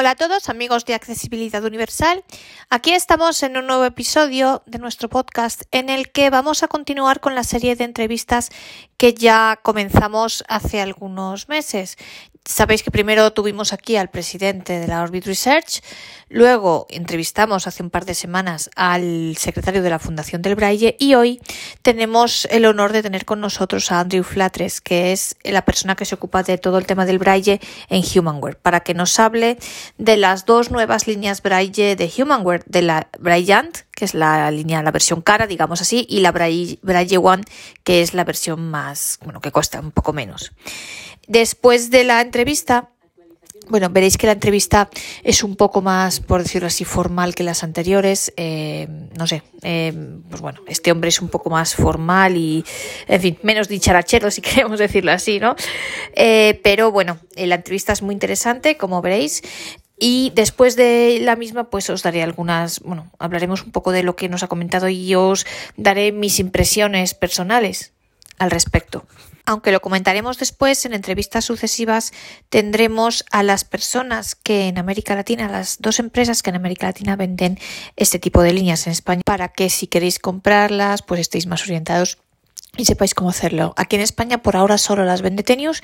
Hola a todos amigos de Accesibilidad Universal. Aquí estamos en un nuevo episodio de nuestro podcast en el que vamos a continuar con la serie de entrevistas que ya comenzamos hace algunos meses. Sabéis que primero tuvimos aquí al presidente de la Orbit Research, luego entrevistamos hace un par de semanas al secretario de la Fundación del Braille y hoy tenemos el honor de tener con nosotros a Andrew Flatres, que es la persona que se ocupa de todo el tema del Braille en Humanware, para que nos hable de las dos nuevas líneas Braille de Humanware, de la Braillant, que es la línea, la versión cara, digamos así, y la Braille, Braille One, que es la versión más, bueno, que cuesta un poco menos. Después de la entrevista, bueno, veréis que la entrevista es un poco más, por decirlo así, formal que las anteriores. Eh, no sé, eh, pues bueno, este hombre es un poco más formal y, en fin, menos dicharachero, si queremos decirlo así, ¿no? Eh, pero bueno, la entrevista es muy interesante, como veréis. Y después de la misma, pues os daré algunas, bueno, hablaremos un poco de lo que nos ha comentado y os daré mis impresiones personales al respecto aunque lo comentaremos después en entrevistas sucesivas, tendremos a las personas que en América Latina, las dos empresas que en América Latina venden este tipo de líneas en España, para que si queréis comprarlas, pues estéis más orientados y sepáis cómo hacerlo. Aquí en España por ahora solo las vende Tenius,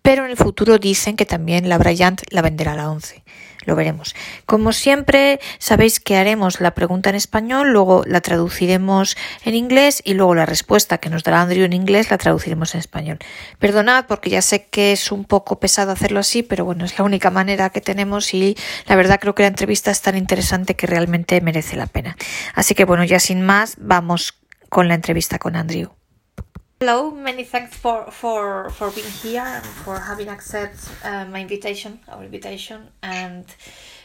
pero en el futuro dicen que también la Bryant la venderá a la 11. Lo veremos. Como siempre, sabéis que haremos la pregunta en español, luego la traduciremos en inglés y luego la respuesta que nos dará Andrew en inglés la traduciremos en español. Perdonad porque ya sé que es un poco pesado hacerlo así, pero bueno, es la única manera que tenemos y la verdad creo que la entrevista es tan interesante que realmente merece la pena. Así que bueno, ya sin más, vamos con la entrevista con Andrew. Hello, many thanks for for for being here and for having accepted uh, my invitation, our invitation. And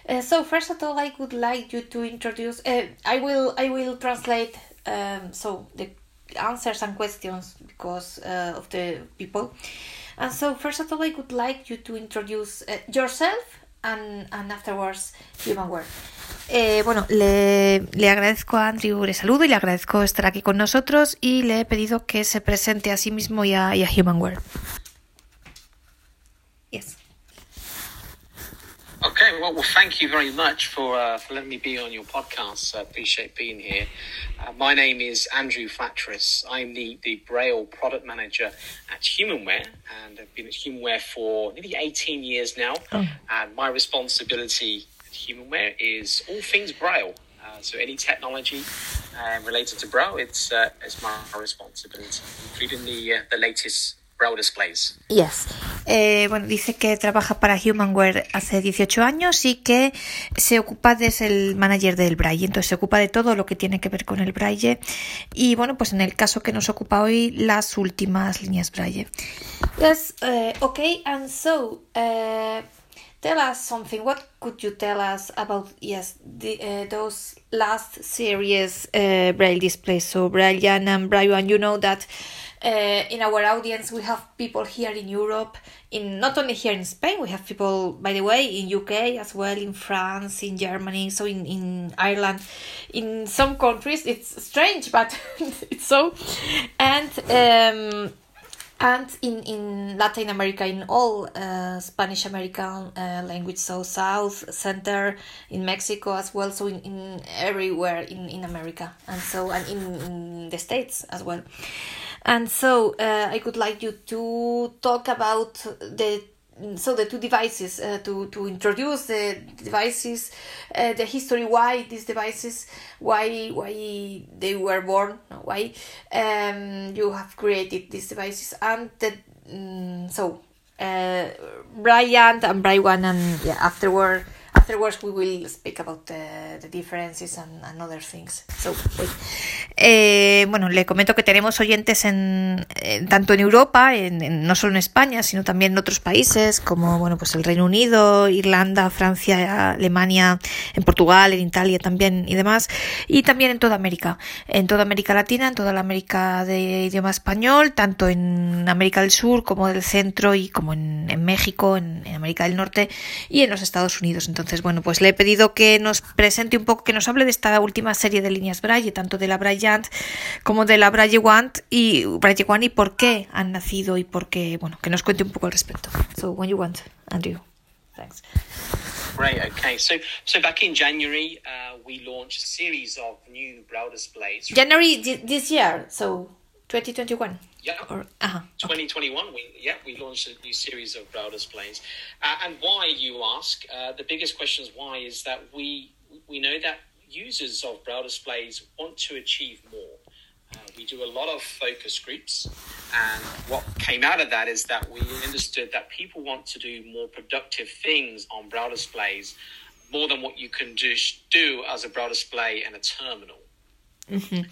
uh, so, first of all, I would like you to introduce. Uh, I will I will translate um, so the answers and questions because uh, of the people. And so, first of all, I would like you to introduce uh, yourself and and afterwards Humanware. Eh, bueno, le, le, agradezco a Andrew, le saludo y le agradezco estar aquí con nosotros y le he pedido que se presente a sí mismo y a, y a. Okay, well, well, thank you very much for, uh, for letting me be on your podcast. I appreciate being here. Uh, my name is Andrew Flatris. I'm the, the Braille product manager at Humanware, and I've been at Humanware for nearly 18 years now. Oh. And my responsibility at Humanware is all things Braille. Uh, so any technology uh, related to Braille, it's uh, it's my responsibility, including the uh, the latest Braille displays. Yes. Eh, bueno, dice que trabaja para Humanware hace 18 años y que se ocupa de ser el manager del Braille, entonces se ocupa de todo lo que tiene que ver con el Braille y bueno, pues en el caso que nos ocupa hoy, las últimas líneas Braille. Yes, uh, okay, and so uh, tell us something. What could you tell us about yes the, uh, those last series Braille displays? So Braillean and Braille, and you know that uh, in our audience we have people here in Europe, in not only here in Spain, we have people by the way in UK as well, in France, in Germany, so in in Ireland, in some countries it's strange, but it's so, and. Um, and in, in Latin America, in all uh, Spanish American uh, language, so South, Center, in Mexico as well, so in, in everywhere in, in America, and so and in, in the States as well. And so uh, I would like you to talk about the so the two devices uh, to to introduce the devices uh, the history why these devices why why they were born why um, you have created these devices and the, um, so uh, Brian and Brian and yeah afterward afterwards we will speak about the, the differences and, and, other things. So, eh, bueno, le comento que tenemos oyentes en, en tanto en Europa, en, no solo en España, sino también en otros países como bueno, pues el Reino Unido, Irlanda, Francia, Alemania, en Portugal, en Italia también y demás, y también en toda América, en toda América Latina, en toda la América de idioma español, tanto en América del Sur como del Centro y como en, México, en, en América del Norte y en los Estados Unidos. Entonces entonces, bueno, pues le he pedido que nos presente un poco, que nos hable de esta última serie de líneas Braille, tanto de la Bryant como de la Braille One y Braille One y por qué han nacido y por qué, bueno, que nos cuente un poco al respecto. So, when you want, Andrew. Thanks. Great. Okay. So, so back in January, uh, we launched a series of new brow displays. January this year, so 2021. Yeah. Or, uh-huh. 2021, we yeah we launched a new series of brow displays, uh, and why you ask? Uh, the biggest question is why is that we we know that users of brow displays want to achieve more. Uh, we do a lot of focus groups, and what came out of that is that we understood that people want to do more productive things on brow displays more than what you can just do as a brow display and a terminal. Uh-huh.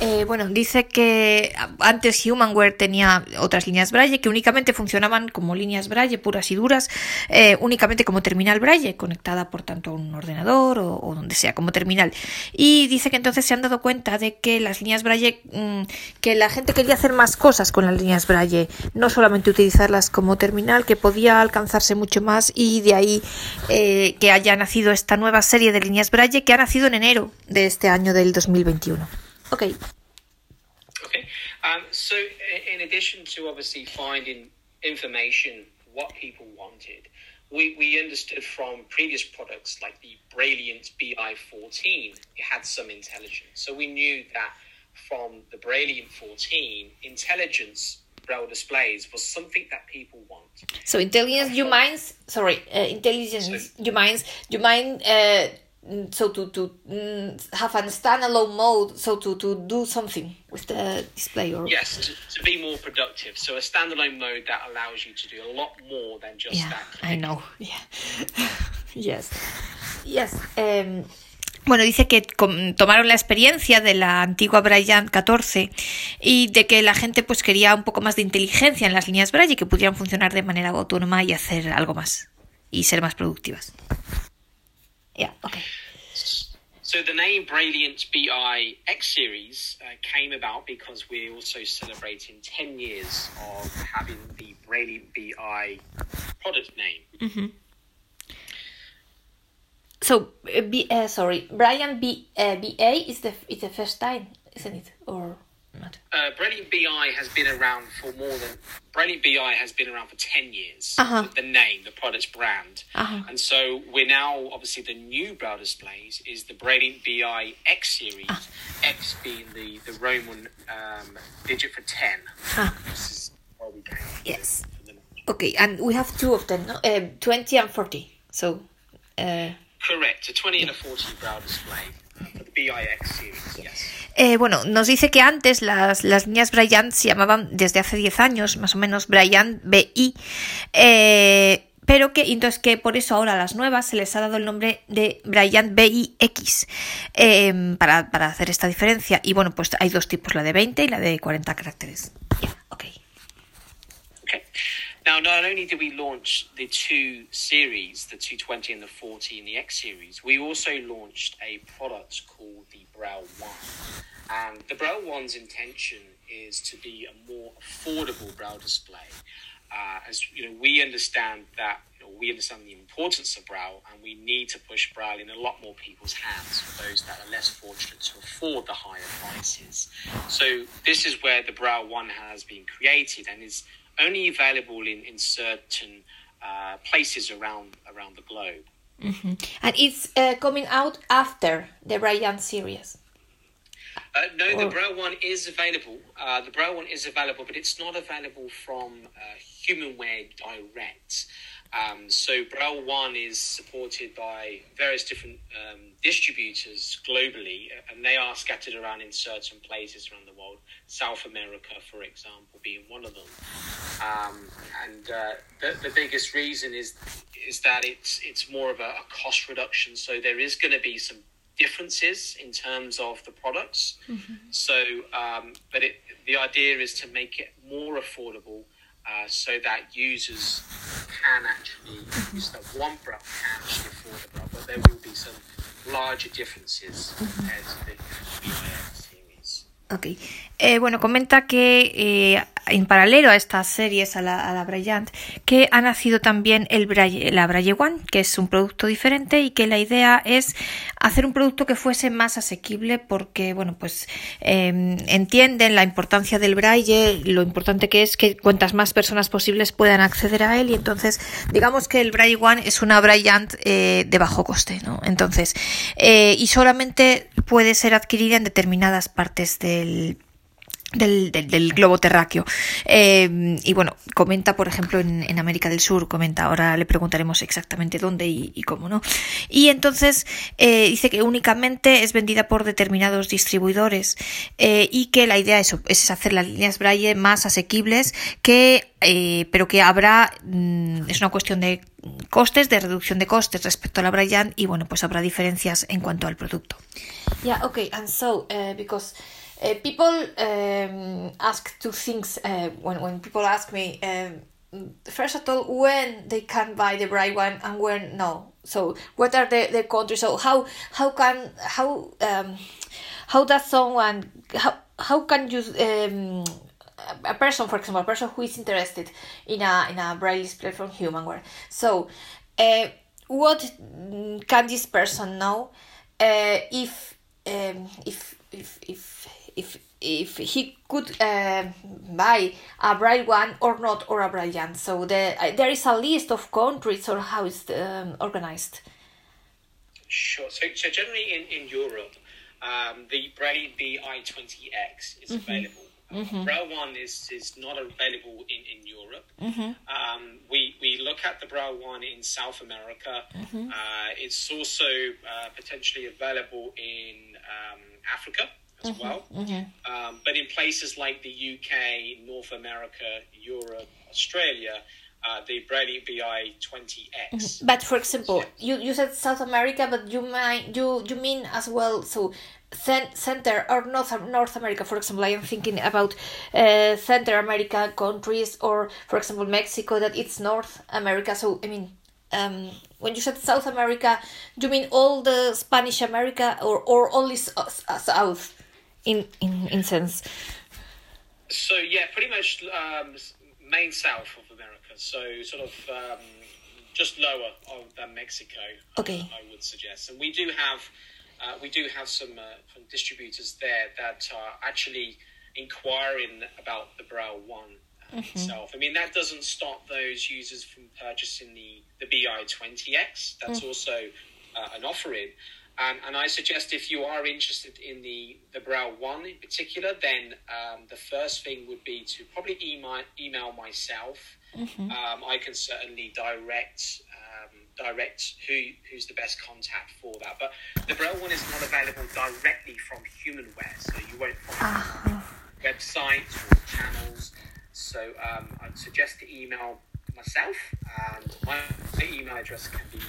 Eh, bueno, dice que antes Humanware tenía otras líneas Braille que únicamente funcionaban como líneas Braille puras y duras, eh, únicamente como terminal Braille, conectada por tanto a un ordenador o, donde sea, como terminal. Y dice que entonces se han dado cuenta de que las líneas Braille, mm, que la gente quería hacer más cosas con las líneas Braille, no solamente utilizarlas como terminal, que podía alcanzarse mucho más y de ahí eh, que haya nacido esta nueva serie de líneas Braille que ha nacido en enero de este año del 2021. Okay. Okay. Um, so, in addition to obviously finding information, what people wanted, we, we understood from previous products like the Brilliant BI14, it had some intelligence. So we knew that from the Brilliant 14, intelligence braille displays was something that people want. So intelligence, you mind? Sorry, uh, intelligence. So, you mind? You mind? Uh, so to to mm, have a standalone mode so to to do something with the display or yes to, to, be more productive. So a standalone mode that allows you to do a lot more than just yeah, that i know. Yeah. Yes. Yes um, Bueno, dice que tomaron la experiencia de la antigua Braille 14 y de que la gente pues quería un poco más de inteligencia en las líneas Braille que pudieran funcionar de manera autónoma y hacer algo más y ser más productivas. Yeah, okay. So the name Brilliant BI X Series uh, came about because we're also celebrating 10 years of having the Brilliant BI product name. Mm-hmm. So, uh, B, uh, sorry, Brian B, uh, BA is the is the first time, isn't it? Or not? Uh, Brilliant BI has been around for more than Brilliant BI has been around for ten years. Uh-huh. The, the, name, the product's brand, uh-huh. and so we're now obviously the new brow displays is the Brilliant BI X series. Uh-huh. X being the the Roman um, digit for 10. This is where we came. Yes. Okay, and we have two of them, no? uh, twenty and forty. So. Uh, Correct, a twenty and a forty brow display. Eh, bueno, nos dice que antes las, las líneas Bryant se llamaban desde hace 10 años, más o menos Bryant BI, eh, pero que entonces que por eso ahora a las nuevas se les ha dado el nombre de Bryant BIX eh, para, para, hacer esta diferencia. Y bueno, pues hay dos tipos, la de 20 y la de 40 caracteres. Yeah, okay. okay. Now, not only did we launch the two series, the 220 and the 40 and the X series, we also launched a product called the Brow One. And the Brow One's intention is to be a more affordable brow display. Uh, as you know, we understand that you know, we understand the importance of brow, and we need to push brow in a lot more people's hands for those that are less fortunate to afford the higher prices. So this is where the Brow One has been created, and is only available in, in certain uh, places around around the globe. Mm-hmm. And it's uh, coming out after the Ryan series. Uh, no, or... the Brow one is available. Uh, the Brow one is available, but it's not available from uh, HumanWare Direct. Um, so Braille One is supported by various different um, distributors globally, and they are scattered around in certain places around the world. South America, for example, being one of them. Um, and uh, the, the, biggest reason is is that it's it's more of a, a cost reduction. So there is going to be some differences in terms of the products. Mm-hmm. So, um, but it, the idea is to make it more affordable uh, so that users can actually, use the one brow can actually afford the brow, but there will be some larger differences compared to the BIX series. Ok. Eh, bueno, comenta que eh, en paralelo a estas series, a la, a la que ha nacido también el la Braille One, que es un producto diferente y que la idea es hacer un producto que fuese más asequible porque, bueno, pues eh, entienden la importancia del Braille, lo importante que es que cuantas más personas posibles puedan acceder a él y entonces digamos que el Braille One es una Bryant eh, de bajo coste, ¿no? Entonces, eh, y solamente puede ser adquirida en determinadas partes del del, del, globo terráqueo. Eh, y bueno, comenta, por ejemplo, en, América del Sur, comenta, ahora le preguntaremos exactamente dónde y, cómo, ¿no? Y entonces eh, dice que únicamente es vendida por determinados distribuidores eh, y que la idea es, es, hacer las líneas Braille más asequibles, que, pero que habrá, mm, es una cuestión de costes, de reducción de costes respecto a la Braille y bueno, pues habrá diferencias en cuanto al producto. Yeah, okay, and so, because Uh, people um, ask two things uh, when, when people ask me um, first of all when they can buy the bright one and when no. So what are the, the countries? So how how can how um, how does someone how, how can you um, a person for example a person who is interested in a in a braille display from humanware so uh, what can this person know uh, if um, if if if if he could uh, buy a bright one or not or a brilliant so the uh, there is a list of countries or how is um, organized sure so, so generally in, in europe um, the braille bi20x is mm-hmm. available Mm-hmm. Braille One is, is not available in, in Europe. Mm-hmm. Um, we, we look at the Braille One in South America. Mm-hmm. Uh, it's also uh, potentially available in um, Africa as mm-hmm, well. Mm-hmm. Um, but in places like the UK, North America, Europe, Australia, uh, the Braille BI 20X. Mm-hmm. But for example, you, you said South America, but you might you you mean as well so center or North North America. For example, I am thinking about uh, Center America countries, or for example Mexico, that it's North America. So I mean. Um, when you said South America, do you mean all the Spanish America or, or only South? In in in sense. So yeah, pretty much um, main south of America. So sort of um, just lower than Mexico. Okay. I, I would suggest, and we do have uh, we do have some uh, distributors there that are actually inquiring about the Braille One uh, mm-hmm. itself. I mean, that doesn't stop those users from purchasing the the BI Twenty X. That's mm. also uh, an offering. Um, and I suggest if you are interested in the, the Braille 1 in particular, then um, the first thing would be to probably email, email myself. Mm-hmm. Um, I can certainly direct um, direct who who's the best contact for that. But the Braille 1 is not available directly from Humanware, so you won't find uh-huh. websites or channels. So um, I'd suggest to email myself, and my, my email address can be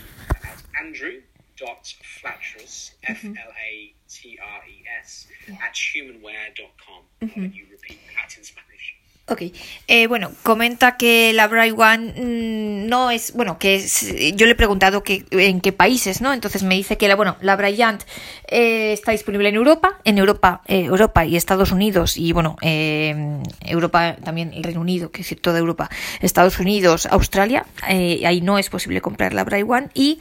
at Andrew dot flatress F L A T R E S at humanware.com. Mm-hmm. I'll let you repeat that in Spanish. Ok, eh, bueno, comenta que la Bright One mm, no es, bueno, que es, yo le he preguntado que, en qué países, ¿no? Entonces me dice que la, bueno, la Bryant eh, está disponible en Europa, en Europa, eh, Europa y Estados Unidos y bueno, eh, Europa también el Reino Unido, que es decir, toda Europa, Estados Unidos, Australia, eh, ahí no es posible comprar la Bright One y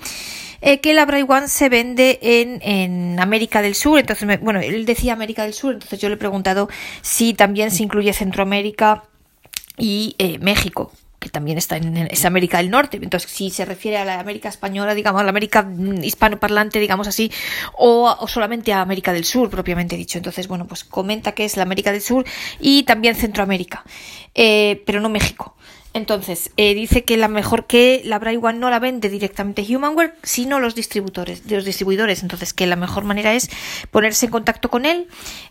eh, que la Braille One se vende en, en América del Sur. Entonces, me, bueno, él decía América del Sur, entonces yo le he preguntado si también se incluye Centroamérica y eh, México que también está en es América del Norte. Entonces, si se refiere a la América española, digamos, a la América hispanoparlante, digamos así, o, o, solamente a América del Sur, propiamente dicho. Entonces, bueno, pues comenta que es la América del Sur y también Centroamérica, eh, pero no México. Entonces, eh, dice que la mejor que la Braille One no la vende directamente Humanware, sino los distribuidores, los distribuidores. Entonces, que la mejor manera es ponerse en contacto con él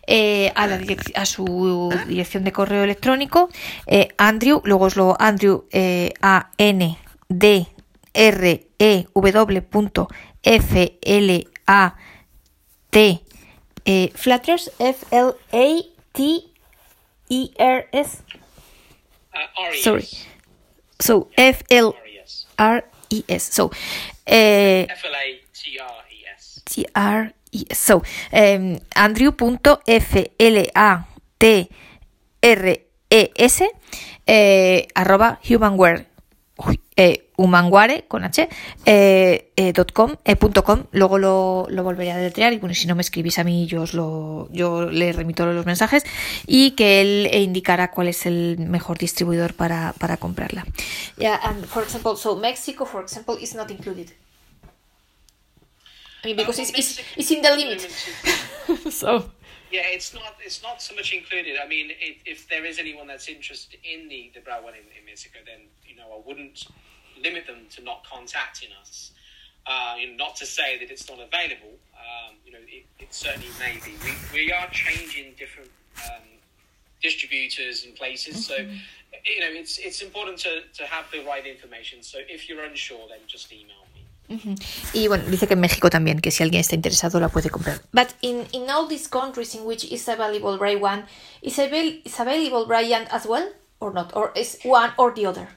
eh, a, la a su dirección de correo electrónico, eh, Andrew, luego es lo Andrew eh, A N D R E W F L A T eh, Flatters F L A T E R S. Uh, Sorry. So F L R E S. So eh, F L A T R E S. T R E S. So um, Andrew.flati R es eh, arroba humanware eh, humanware con h eh, eh, eh, luego lo, lo, volveré a deletrear y bueno si no me escribís a mí yo lo yo le remito los mensajes y que él indicará cuál es el mejor distribuidor para, para comprarla. Yeah and for example so Mexico for example is not included. I mean because it's, it's, it's in the limit. So. Yeah, it's not it's not so much included. I mean, if there is anyone that's interested in the the in Mexico, then you know I wouldn't limit them to not contacting us. Uh, you know, not to say that it's not available. Um, you know, it, it, certainly may be. We, we are changing different um, distributors and places, so mm-hmm. you know it's it's important to, to have the right information. So if you're unsure, then just email Y bueno, dice que en México también, que si alguien está interesado la puede comprar. But in, in all these countries in which is available Braille One, is, avail is available Brilliant as well or not? Or is one or the other?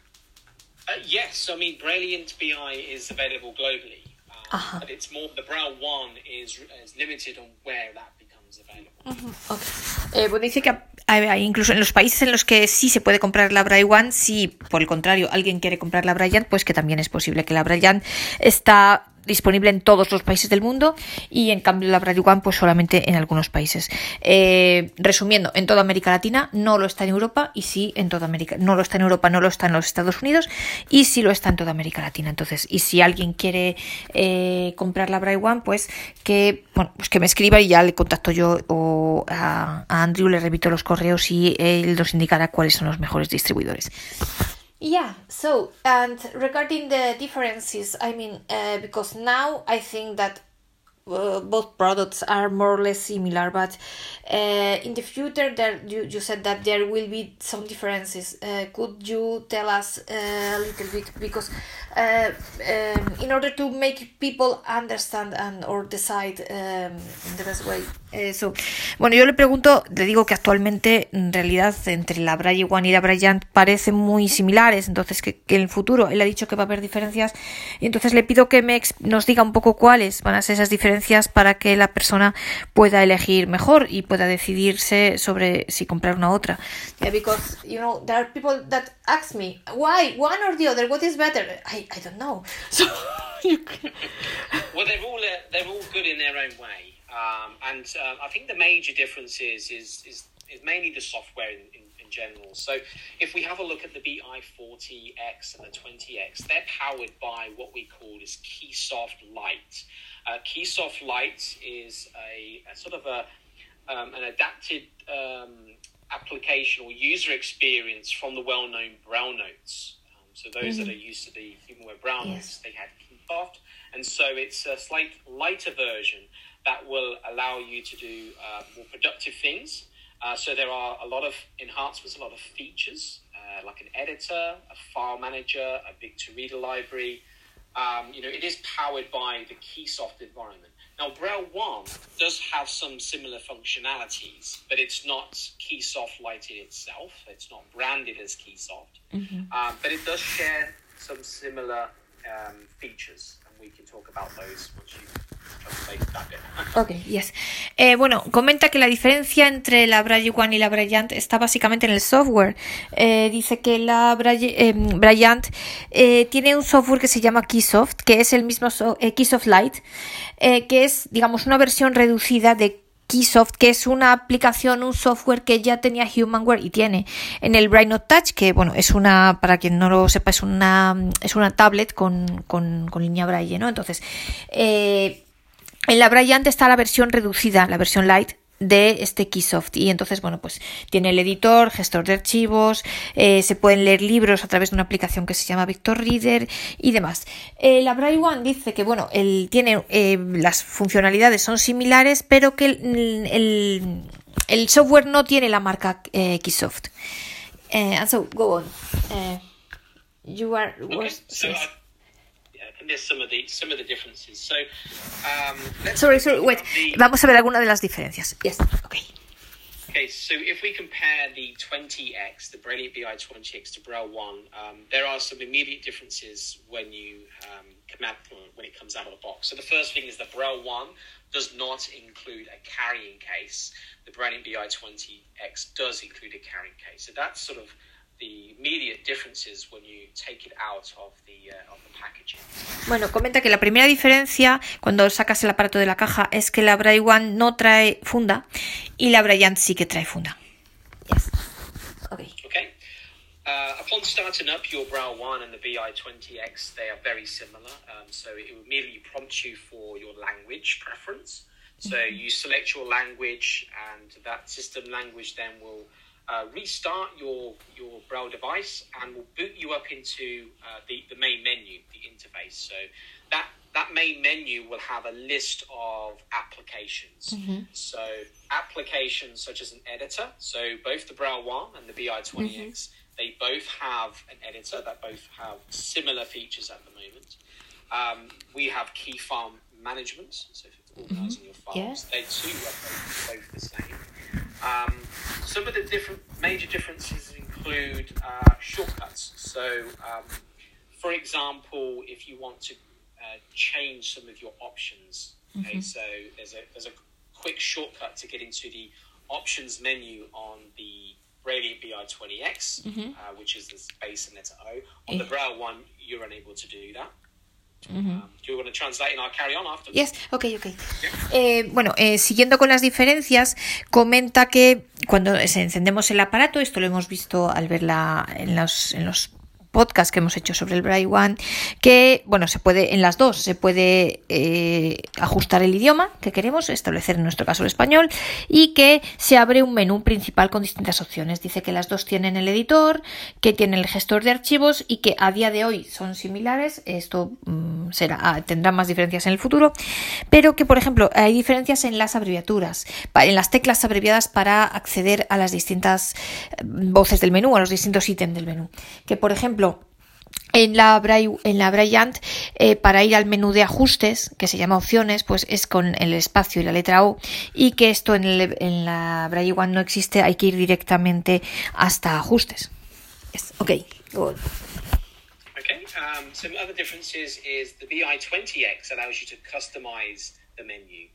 Uh, yes, I mean Brilliant BI is available globally. Um, uh -huh. But it's more, the Braille One is, is limited on where that becomes available. Uh -huh. okay. eh, bueno, dice que incluso en los países en los que sí se puede comprar la Braille One, si por el contrario alguien quiere comprar la Bryant, pues que también es posible que la Bryant está disponible en todos los países del mundo y en cambio la Radio One pues solamente en algunos países. Eh, resumiendo, en toda América Latina no lo está en Europa y sí en toda América, no lo está en Europa, no lo está en los Estados Unidos y sí lo está en toda América Latina. Entonces, y si alguien quiere eh, comprar la One, pues que, bueno, pues que me escriba y ya le contacto yo o a, a Andrew, le repito los correos y él nos indicará cuáles son los mejores distribuidores. Yeah, so and regarding the differences, I mean, uh, because now I think that uh, both products are more or less similar, but uh, in the future, there you, you said that there will be some differences. Uh, could you tell us a little bit because uh, um, in order to make people understand and or decide um, in the best way. Eso. Bueno, yo le pregunto, le digo que actualmente en realidad entre la Braille One y la Bryant parecen muy similares, entonces que, que, en el futuro él ha dicho que va a haber diferencias y entonces le pido que me, nos diga un poco cuáles van a ser esas diferencias para que la persona pueda elegir mejor y pueda decidirse sobre si comprar una u otra. Yeah, because you know there are people that ask me why one or the other, what is better? I I, don't know. So well, they're all uh, they're all good in their own way, um, and uh, I think the major difference is is is, is mainly the software in, in, in, general. So if we have a look at the BI40X and the 20X, they're powered by what we call is Keysoft Lite. Uh, Keysoft Lite is a, a sort of a um, an adapted um, application or user experience from the well-known Braille Notes. So those mm-hmm. that are used to the Humanware Brown yes. they had Keysoft, and so it's a slight lighter version that will allow you to do uh, more productive things. Uh, so there are a lot of enhancements, a lot of features, uh, like an editor, a file manager, a big to reader library. Um, you know, it is powered by the Keysoft environment. Now, Braille 1 does have some similar functionalities, but it's not Keysoft Lighted itself. It's not branded as Keysoft, mm-hmm. um, but it does share some similar um, features, and we can talk about those once you Ok, yes. Eh, bueno, comenta que la diferencia entre la Braille One y la Bryant está básicamente en el software. Eh, dice que la Braille, eh, tiene un software que se llama Keysoft, que es el mismo so Keysoft Lite, que es, digamos, una versión reducida de Keysoft, que es una aplicación, un software que ya tenía Humanware y tiene en el Braille Note Touch, que bueno, es una, para quien no lo sepa, es una, es una tablet con, con, con línea Braille, ¿no? Entonces, eh, en la Bryant está la versión reducida, la versión light de este Keysoft. Y entonces bueno pues tiene el editor gestor de archivos eh, se pueden leer libros a través de una aplicación que se llama Victor Reader y demás. Eh, la Braille One dice que bueno él tiene eh, las funcionalidades son similares pero que el, el, el software no tiene la marca eh, Keysoft. And so go on. You are okay. so, there's some of the some of the differences. So, um, sorry, sorry, wait. The... Vamos a ver alguna de las diferencias. Yes. Okay. Okay, so if we compare the 20X, the Brilliant BI 20X to Braille 1, um, there are some immediate differences when you um, out when it comes out of the box. So the first thing is the Braille 1 does not include a carrying case. The Brailliant BI20X does include a carrying case. So that's sort of the immediate differences when you take it out of the, of the packaging. Bueno, comenta que la primera diferencia cuando sacas el aparato de la caja es que la Braille One no trae funda y la Braillant sí que trae funda. Yes. Okay. Okay. Uh, upon starting up your Braille 1 and the BI20X, they are very similar. Um, so it will immediately prompt you for your language preference. So you select your language, and that system language then will uh, restart your your Braille device and will boot you up into uh, the the main menu, the interface. So that that main menu will have a list of applications. So applications such as an editor. So both the Braille One and the BI20X, they both have an editor that both have similar features at the moment. Um, we have key farm management, so for organizing your files. Yes. They too are both the same. Um, some of the different major differences include uh, shortcuts. So, um, for example, if you want to uh, change some of your options, okay, so there's a there's a quick shortcut to get into the options menu on the Radiant BI20X, uh, which is the space and letter O. On the Braille one, you're unable to do that. Bueno, eh, siguiendo con las diferencias, comenta que cuando encendemos el aparato, esto lo hemos visto al verla en los, en los podcasts que hemos hecho sobre el Braille One, que, bueno, se puede, en las dos, se puede eh, ajustar el idioma que queremos, establecer en nuestro caso el español, y que se abre un menú principal con distintas opciones. Dice que las dos tienen el editor, que tienen el gestor de archivos y que a día de hoy son similares. Esto mm, será, ah, tendrá más diferencias en el futuro, pero que, por ejemplo, hay diferencias en las abreviaturas, en las teclas abreviadas para acceder a las distintas eh, voces del menú, a los distintos ítems del menú. Que, por ejemplo, en la, en la Braillant, eh, para ir al menú de ajustes, que se llama opciones, pues es con el espacio y la letra O, y que esto en, el- en la One no existe, hay que ir directamente hasta ajustes. Yes, ok, good. Okay. Um, some other differences is the BI20X allows you to customize the menu.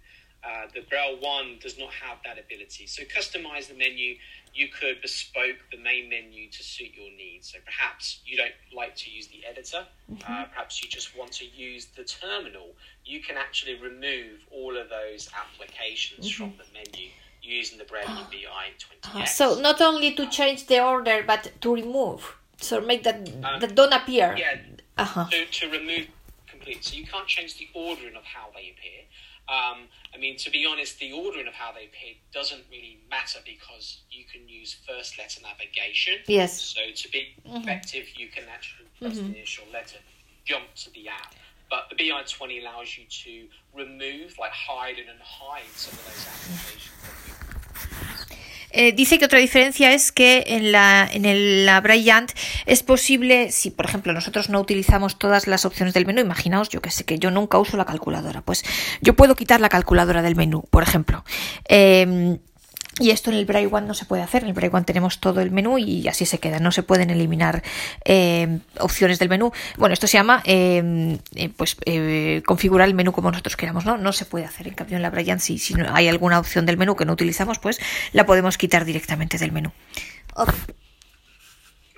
Uh, the Braille One does not have that ability. So customize the menu. You could bespoke the main menu to suit your needs. So perhaps you don't like to use the editor. Uh, perhaps you just want to use the terminal. You can actually remove all of those applications from the menu using the Braille BI20X. Uh, so not only to change the order, but to remove. So make that Um, that don't appear. Yeah, Uh-huh. to, to remove complete. So you can't change the ordering of how they appear. Um, I mean, to be honest, the ordering of how they appear doesn't really matter because you can use first letter navigation. Yes. So to be effective, you can actually press the initial letter, jump to the app. But the BI20 allows you to remove, like hide and unhide some of those applications. Eh, dice que otra diferencia es que en la, en el, la Braillant es posible, si por ejemplo nosotros no utilizamos todas las opciones del menú, imaginaos, yo que sé que yo nunca uso la calculadora, pues yo puedo quitar la calculadora del menú, por ejemplo. Eh, y esto en el Braille One no se puede hacer. En el Braille One tenemos todo el menú y así se queda. No se pueden eliminar eh, opciones del menú. Bueno, esto se llama eh, eh, pues eh, configurar el menú como nosotros queramos, ¿no? No se puede hacer. En cambio, en la Braille, si, si no hay alguna opción del menú que no utilizamos, pues la podemos quitar directamente del menú. Ok.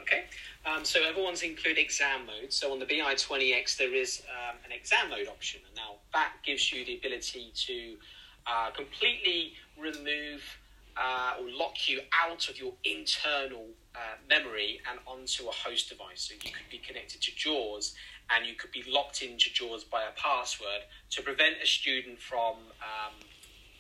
Okay, um, so everyone's include exam mode. So on the BI20X, there is um, an exam mode option. And now that gives you the ability to uh, completely remove uh, or lock you out of your internal uh, memory and onto a host device. So you could be connected to JAWS and you could be locked into JAWS by a password to prevent a student from, um,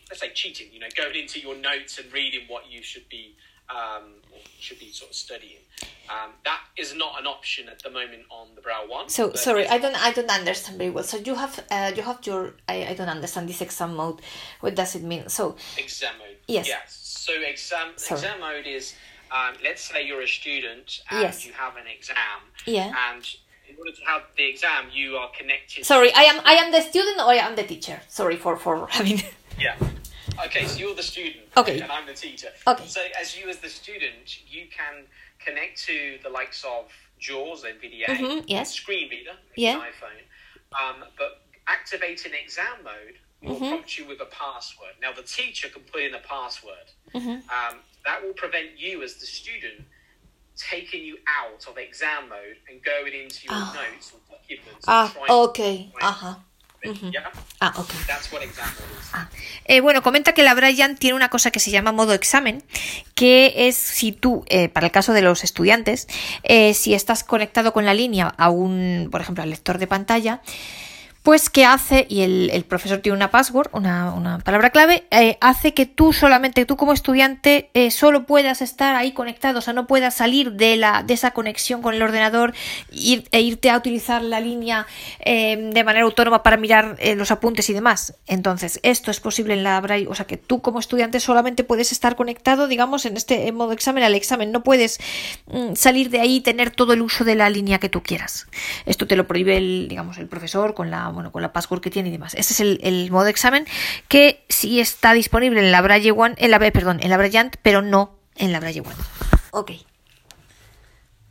let's say, cheating. You know, going into your notes and reading what you should be um, or should be sort of studying. Um, that is not an option at the moment on the Brow one. So sorry, I don't I don't understand very well. So you have uh, you have your I, I don't understand this exam mode. What does it mean? So exam mode. Yes. Yes. So exam Sorry. exam mode is um, let's say you're a student and Yes. you have an exam. Yeah. And in order to have the exam, you are connected. sorry, I am I am the student or I am the teacher. Sorry for for having. Yeah. Okay, so you're the student. Okay. And I'm the teacher. Okay. So as you as the student, you can connect to the likes of JAWS and VDA, Mhm, yes. screen reader, Yeah. iPhone, Um, but activating exam mode will Mm-hmm. prompt you with a password. Now, the teacher can put in a password. Mm-hmm. Um, that will prevent you, as the student, taking you out of exam mode and going into your notes or documents. Ah, ok. Yeah, Ah, ok. that's what exam mode is. Ah, eh, bueno, comenta que la Brian tiene una cosa que se llama modo examen, que es si tú, eh, para el caso de los estudiantes, eh, si estás conectado con la línea a un, por ejemplo, al lector de pantalla, pues que hace, y el, profesor tiene una password, una, palabra clave, eh, hace que tú solamente, tú como estudiante, eh, solo puedas estar ahí conectado, o sea, no puedas salir de, la, de esa conexión con el ordenador ir- e irte a utilizar la línea eh, de manera autónoma para mirar eh, los apuntes y demás. Entonces, esto es posible en la Braille, o sea, que tú como estudiante solamente puedes estar conectado, digamos, en este modo examen al examen, no puedes mm, salir de ahí y tener todo el uso de la línea que tú quieras. Esto te lo prohíbe el, digamos, el profesor con la, bueno, con la password que tiene y demás. Este es el, el modo examen que sí está disponible en la Braille One, en la, perdón, en la Brilliant, pero no en la Braille One. Ok.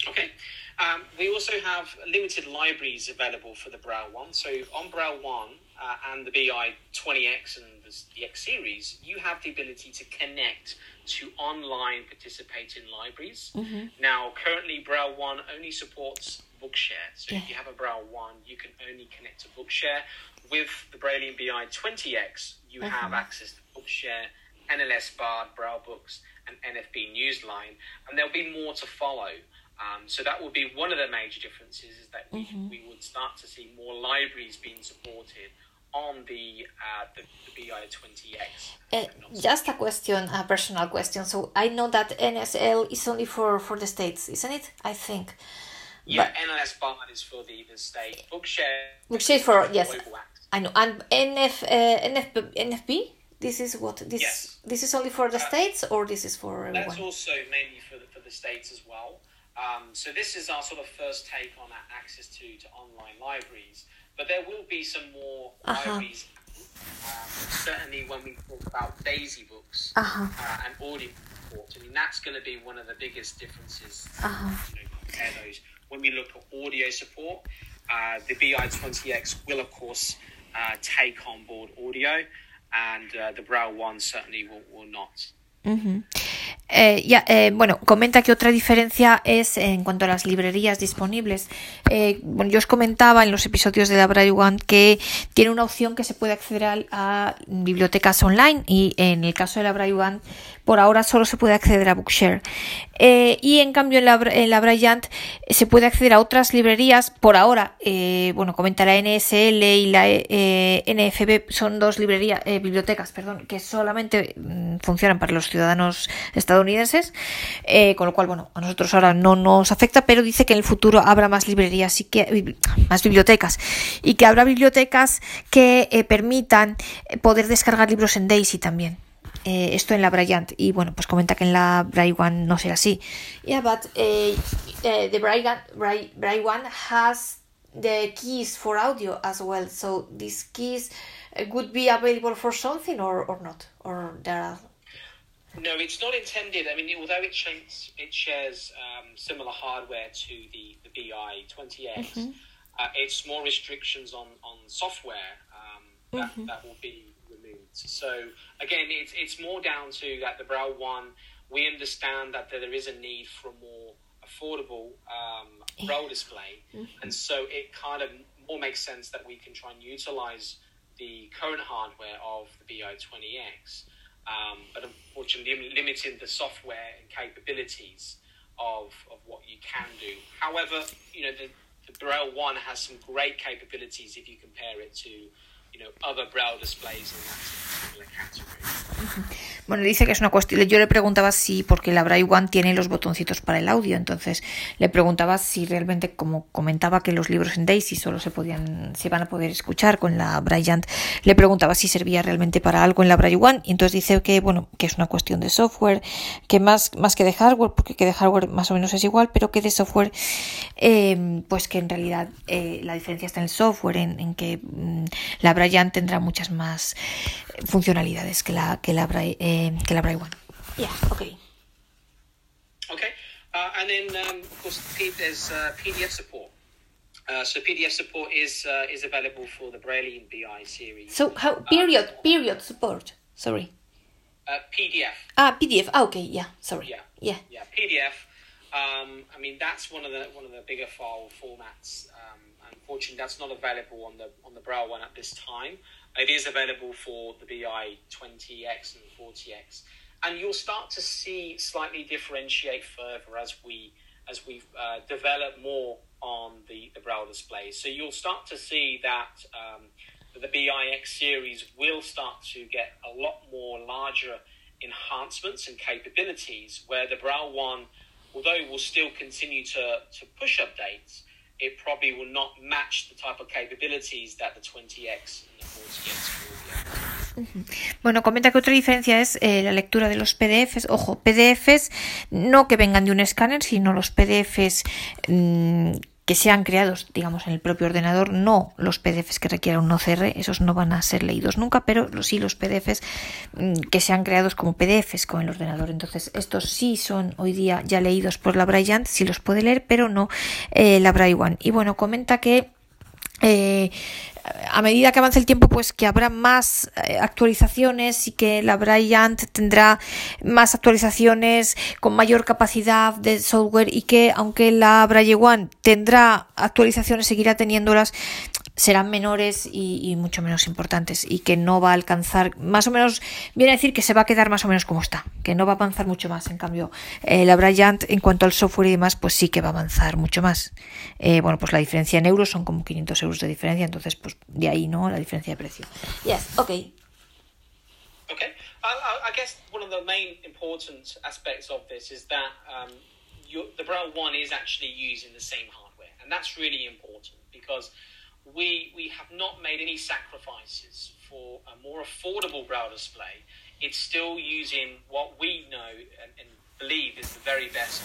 Okay. Um, we also have limited libraries available for the Braille one. So on Braille one uh, and the BI 20X and the, X series, you have the ability to connect to online participating libraries. Now, currently, Braille one only supports Bookshare. So if you have a Braille one, you can only connect to Bookshare. With the Braille BI 20X, you have access to Bookshare, NLS Bard, Braille Books, and NFB Newsline, and there'll be more to follow. Um, so that will be one of the major differences is that we, we would start to see more libraries being supported on the uh, the, the BI 20X. Uh, just a question, a personal question. So I know that NSL is only for for the states, isn't it? I think. Yeah, but- NLS Bard is for the, the state. Bookshare. Bookshare is for- yes. I know. And NF uh, NF NFB. This is what this Yes. this is only for the states or this is for everyone. That's also mainly for the, for the states as well. Um, so this is our sort of first take on access to, to online libraries. But there will be some more Uh-huh. libraries. Um, certainly when we talk about Daisy books Uh-huh. uh, and audio support, I mean that's going to be one of the biggest differences. Uh-huh. You know, compare those. When we look at audio support, uh, the BI20X will of course uh, take on board audio, and uh, the Braille one certainly will, will not. Eh, ya, eh, bueno, comenta que otra diferencia es en cuanto a las librerías disponibles. Eh, bueno, yo os comentaba en los episodios de la Braille One que tiene una opción que se puede acceder a, a bibliotecas online y en el caso de la Braille One por ahora solo se puede acceder a Bookshare. Eh, y en cambio en la, en la Brilliant eh, se puede acceder a otras librerías por ahora. eh, bueno, comenta la NSL y la eh, NFB son dos librerías, eh, bibliotecas, perdón, que solamente mm, funcionan para los ciudadanos estadounidenses, eh, con lo cual, bueno, a nosotros ahora no nos afecta, pero dice que en el futuro habrá más librerías y que más bibliotecas y que habrá bibliotecas que eh, permitan eh, poder descargar libros en Daisy también. Eh, esto en la Bryant y bueno pues comenta que en la Braille One no será así Yeah, but uh, uh, the Braille, Braille, Braille has the keys for audio as well. So these keys uh, would be available for something or, or not, or there are. No, it's not intended. I mean, although it shares, it shares um, similar hardware to the, the BI 20X, uh, it's more restrictions on, on software um, that, that will be removed. So, again, it's, it's more down to that the Braille one, we understand that there is a need for a more affordable um, Braille display. And so it kind of more makes sense that we can try and utilize the current hardware of the BI 20X um, but unfortunately limiting the software and capabilities of, of what you can do. However, you know, the, the Braille One has some great capabilities if you compare it to, Braille. Bueno, dice que es una cuestión. Yo le preguntaba si, porque la Braille One tiene los botoncitos para el audio, entonces le preguntaba si realmente, como comentaba que los libros en Daisy solo se podían, se van a poder escuchar con la Brilliant, le preguntaba si servía realmente para algo en la Braille One, y entonces dice que, bueno, que es una cuestión de software, que más, más que de hardware, porque que de hardware más o menos es igual, pero que de software, eh, pues que en realidad eh, la diferencia está en el software, en, que mm, la Brilliant tendrá muchas más eh, funcionalidades que la, que la, Braille, eh, que la Braille One. Yeah, okay. Okay, uh, and then um, of course there's uh, PDF support. Uh, so PDF support is uh, is available for the Braille BI series. So how period period support? Sorry. Uh, PDF. Ah, PDF. Ah, okay. Yeah. Sorry. Yeah. Yeah. Yeah, PDF. Um, I mean, that's one of the one of the bigger file formats. Um, unfortunately, that's not available on the on the Braille one at this time. It is available for the BI 20x and 40x, and you'll start to see slightly differentiate further as we as we uh, develop more on the the Braille displays. So you'll start to see that. Um, the BIX series will start to get a lot more larger enhancements and capabilities where the Braille one, although will still continue to, to push updates, it probably will not match the type of capabilities that the 20X and the 40X will be. Bueno, comenta que otra diferencia es eh, la lectura de los PDFs. Ojo, PDFs no que vengan de un escáner, sino los PDFs mmm, que sean creados, digamos, en el propio ordenador, no los PDFs que requieran un OCR, esos no van a ser leídos nunca, pero sí los PDFs mm, que sean creados como PDFs con el ordenador. Entonces, estos sí son hoy día ya leídos por la Bryant, sí los puede leer, pero no eh, la One. Y bueno, comenta que eh, a medida que avance el tiempo, pues que habrá más eh, actualizaciones y que la Bryant tendrá más actualizaciones con mayor capacidad de software y que aunque la Braille One tendrá actualizaciones, seguirá teniéndolas, serán menores y, y, mucho menos importantes y que no va a alcanzar, más o menos, viene a decir que se va a quedar más o menos como está, que no va a avanzar mucho más. En cambio, eh, la Bryant, en cuanto al software y demás, pues sí que va a avanzar mucho más. Eh, bueno, pues la diferencia en euros son como 500 euros de diferencia, entonces, pues de ahí, ¿no? La diferencia de precio. Yes, okay. Okay. I, I guess one of the main important aspects of this is that um, your, the Braille 1 is actually using the same hardware, and that's really important because we we have not made any sacrifices for a more affordable Braille display. It's still using what we know and, and believe is the very best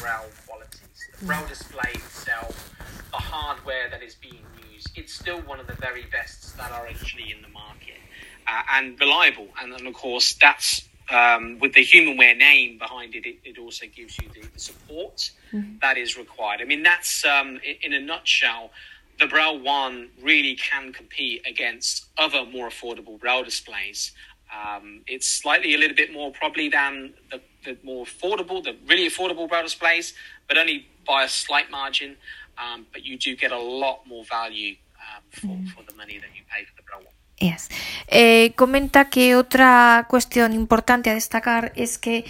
Braille qualities. The Braille display itself, the hardware that is being used, it's still one of the very best that are actually in the market uh, and reliable. And, and of course, that's um, with the humanware name behind it, it, it also gives you the, the support mm-hmm. that is required. I mean, that's um, in, in a nutshell the Braille One really can compete against other more affordable Braille displays. Um, it's slightly a little bit more probably than the, the, more affordable, the really affordable Braille displays, but only by a slight margin. Um, but you do get a lot more value um, for, mm. for the money that you pay for the Braille One. Yes. Eh, comenta que otra cuestión importante a destacar es que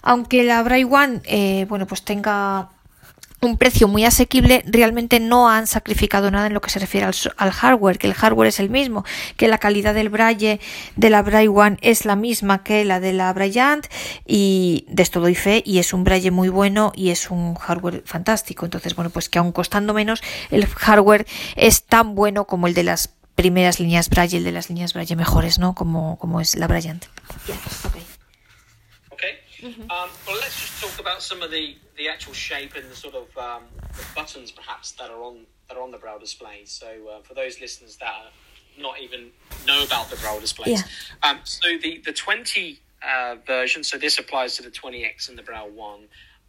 aunque la Braille One eh, bueno, pues tenga un precio muy asequible, realmente no han sacrificado nada en lo que se refiere al, al, hardware, que el hardware es el mismo, que la calidad del braille de la Braille One es la misma que la de la Bryant y de esto doy fe y es un braille muy bueno y es un hardware fantástico. Entonces, bueno, pues que aun costando menos, el hardware es tan bueno como el de las primeras líneas braille, el de las líneas braille mejores, ¿no? Como, como es la Bryant. Yeah. Mm-hmm. Um, well, let's just talk about some of the the actual shape and the sort of um, the buttons perhaps that are on that are on the brow display. So uh, for those listeners that are not even know about the brow displays, yeah. um, so the the twenty uh, version. So this applies to the twenty X and the brow one.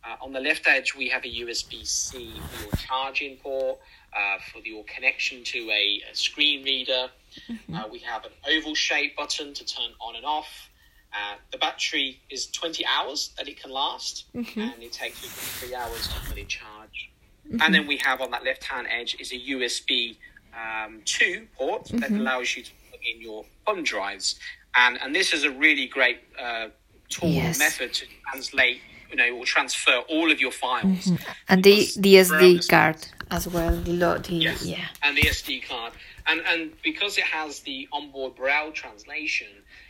Uh, on the left edge, we have a USB C for your charging port, uh, for your connection to a, a screen reader. Mm-hmm. Uh, we have an oval shape button to turn on and off. Uh, the battery is 20 hours that it can last, mm-hmm. and it takes three hours to fully charge. Mm-hmm. And then we have on that left hand edge is a USB um, 2 port mm-hmm. that allows you to plug in your thumb drives. And, and this is a really great uh, tool yes. method to translate, you know, or transfer all of your files. Mm-hmm. And the, the SD card as well. The, the, yes. Yeah. And the SD card. And, and because it has the onboard Braille translation,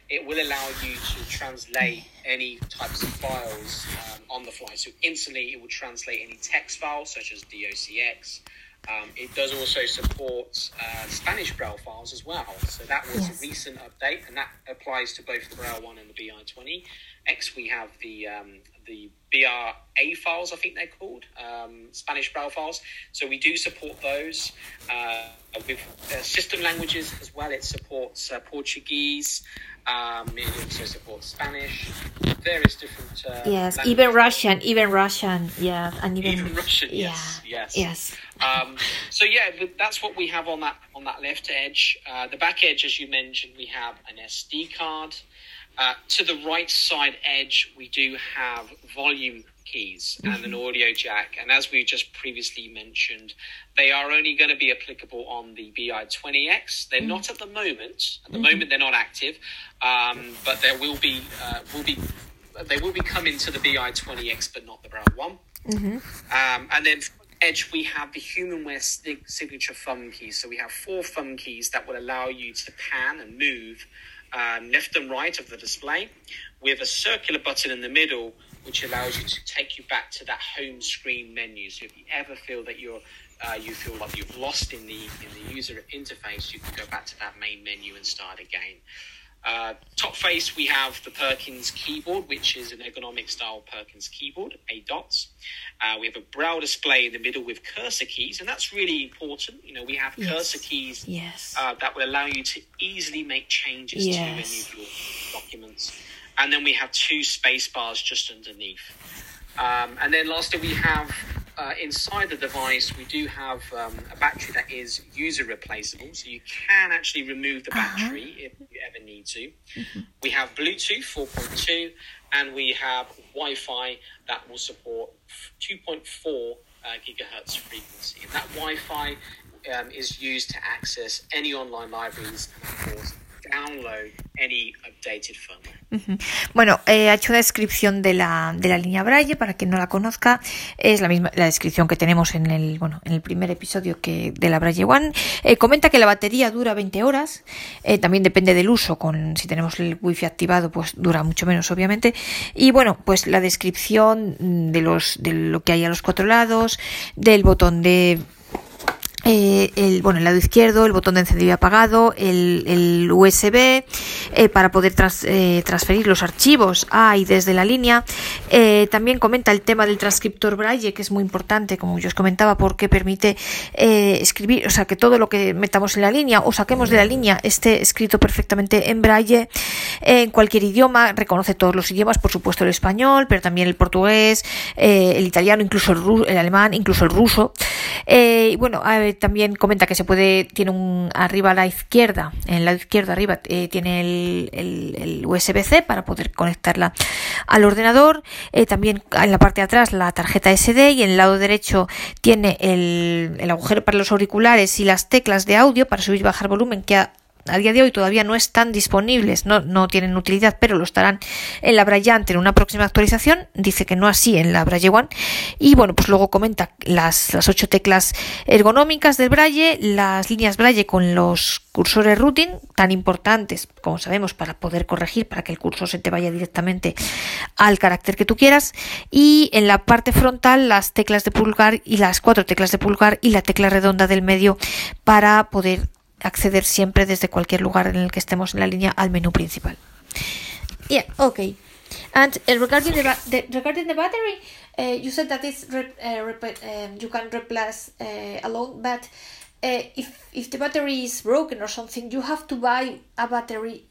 it will allow you to translate any types of files um, on the fly. So instantly, it will translate any text files such as docx. Um, it does also support uh, Spanish Braille files as well. So that was yes. a recent update, and that applies to both the Braille one and the BI20. X, we have the um, the BRA files, I think they're called, um, Spanish Braille files. So we do support those uh, with uh, system languages as well. It supports uh, Portuguese, Um, it also supports Spanish, various different. Uh, yes, languages. even Russian, even Russian, yeah, and even, Even Russian, yes, yeah, yes. yes. Um, so yeah, that's what we have on that on that left edge. Uh, the back edge, as you mentioned, we have an SD card. Uh, to the right side edge, we do have volume keys and an audio jack. And as we just previously mentioned, they are only going to be applicable on the BI20X. They're not at the moment. At the moment, they're not active, um, but there will be uh, will be they will be coming to the BI20X, but not the Brown one. Um, and then Edge, we have the HumanWare sig- signature thumb keys. So we have four thumb keys that will allow you to pan and move um, left and right of the display with a circular button in the middle, which allows you to take you back to that home screen menu. So if you ever feel that you're uh, you feel like you've lost in the in the user interface, you can go back to that main menu and start again. Uh, top face, we have the Perkins keyboard, which is an ergonomic style Perkins keyboard, eight dots. Uh, we have a brow display in the middle with cursor keys, and that's really important. You know, we have Yes. cursor keys Yes. uh, that will allow you to easily make changes to any of your documents. And then we have two space bars just underneath. Um, and then lastly, we have uh, inside the device, we do have um, a battery that is user replaceable. So you can actually remove the battery if you ever need to. We have Bluetooth 4.2 and we have Wi Fi that will support 2.4 uh, gigahertz frequency. And that Wi Fi um, is used to access any online libraries and, of course, download any updated firmware. Bueno, eh, ha hecho una descripción de la, de la línea Braille para quien no la conozca. Es la misma la descripción que tenemos en el bueno en el primer episodio que de la Braille One. Eh, comenta que la batería dura 20 horas. Eh, también depende del uso. Con si tenemos el wifi activado, pues dura mucho menos, obviamente. Y bueno, pues la descripción mm, de los de lo que hay a los cuatro lados, del botón de eh, el, bueno, el lado izquierdo, el botón de encendido y apagado, el, el USB eh, para poder tras- eh, transferir los archivos a y desde la línea. Eh, también comenta el tema del transcriptor Braille, que es muy importante, como yo os comentaba, porque permite escribir, o sea, que todo lo que metamos en la línea o saquemos de la línea esté escrito perfectamente en Braille, en cualquier idioma, reconoce todos los idiomas, por supuesto el español, pero también el portugués, el italiano, incluso el, el alemán, incluso el ruso. Y bueno, eh, también comenta que se puede, tiene un arriba a la izquierda, en el lado izquierdo arriba eh, tiene el, el- el USB-C para poder conectarla al ordenador. Eh, también en la parte de atrás la tarjeta SD y en el lado derecho tiene el, el agujero para los auriculares y las teclas de audio para subir y bajar volumen que a, a día de hoy todavía no están disponibles, no, no tienen utilidad, pero lo estarán en la Braillante en una próxima actualización. Dice que no así en la Braille One. Y bueno, pues luego comenta las, las ocho teclas ergonómicas del Braille, las líneas Braille con los cursores routing, tan importantes, como sabemos, para poder corregir, para que el cursor se te vaya directamente al carácter que tú quieras. Y en la parte frontal, las teclas de pulgar y las cuatro teclas de pulgar y la tecla redonda del medio para poder acceder siempre desde cualquier lugar en el que estemos en la línea al menú principal. Yeah, okay. And uh, regarding the, the regarding the battery, uh, you said that it's rep- uh, you can replace alone, but if if the battery is broken or something, you have to buy a battery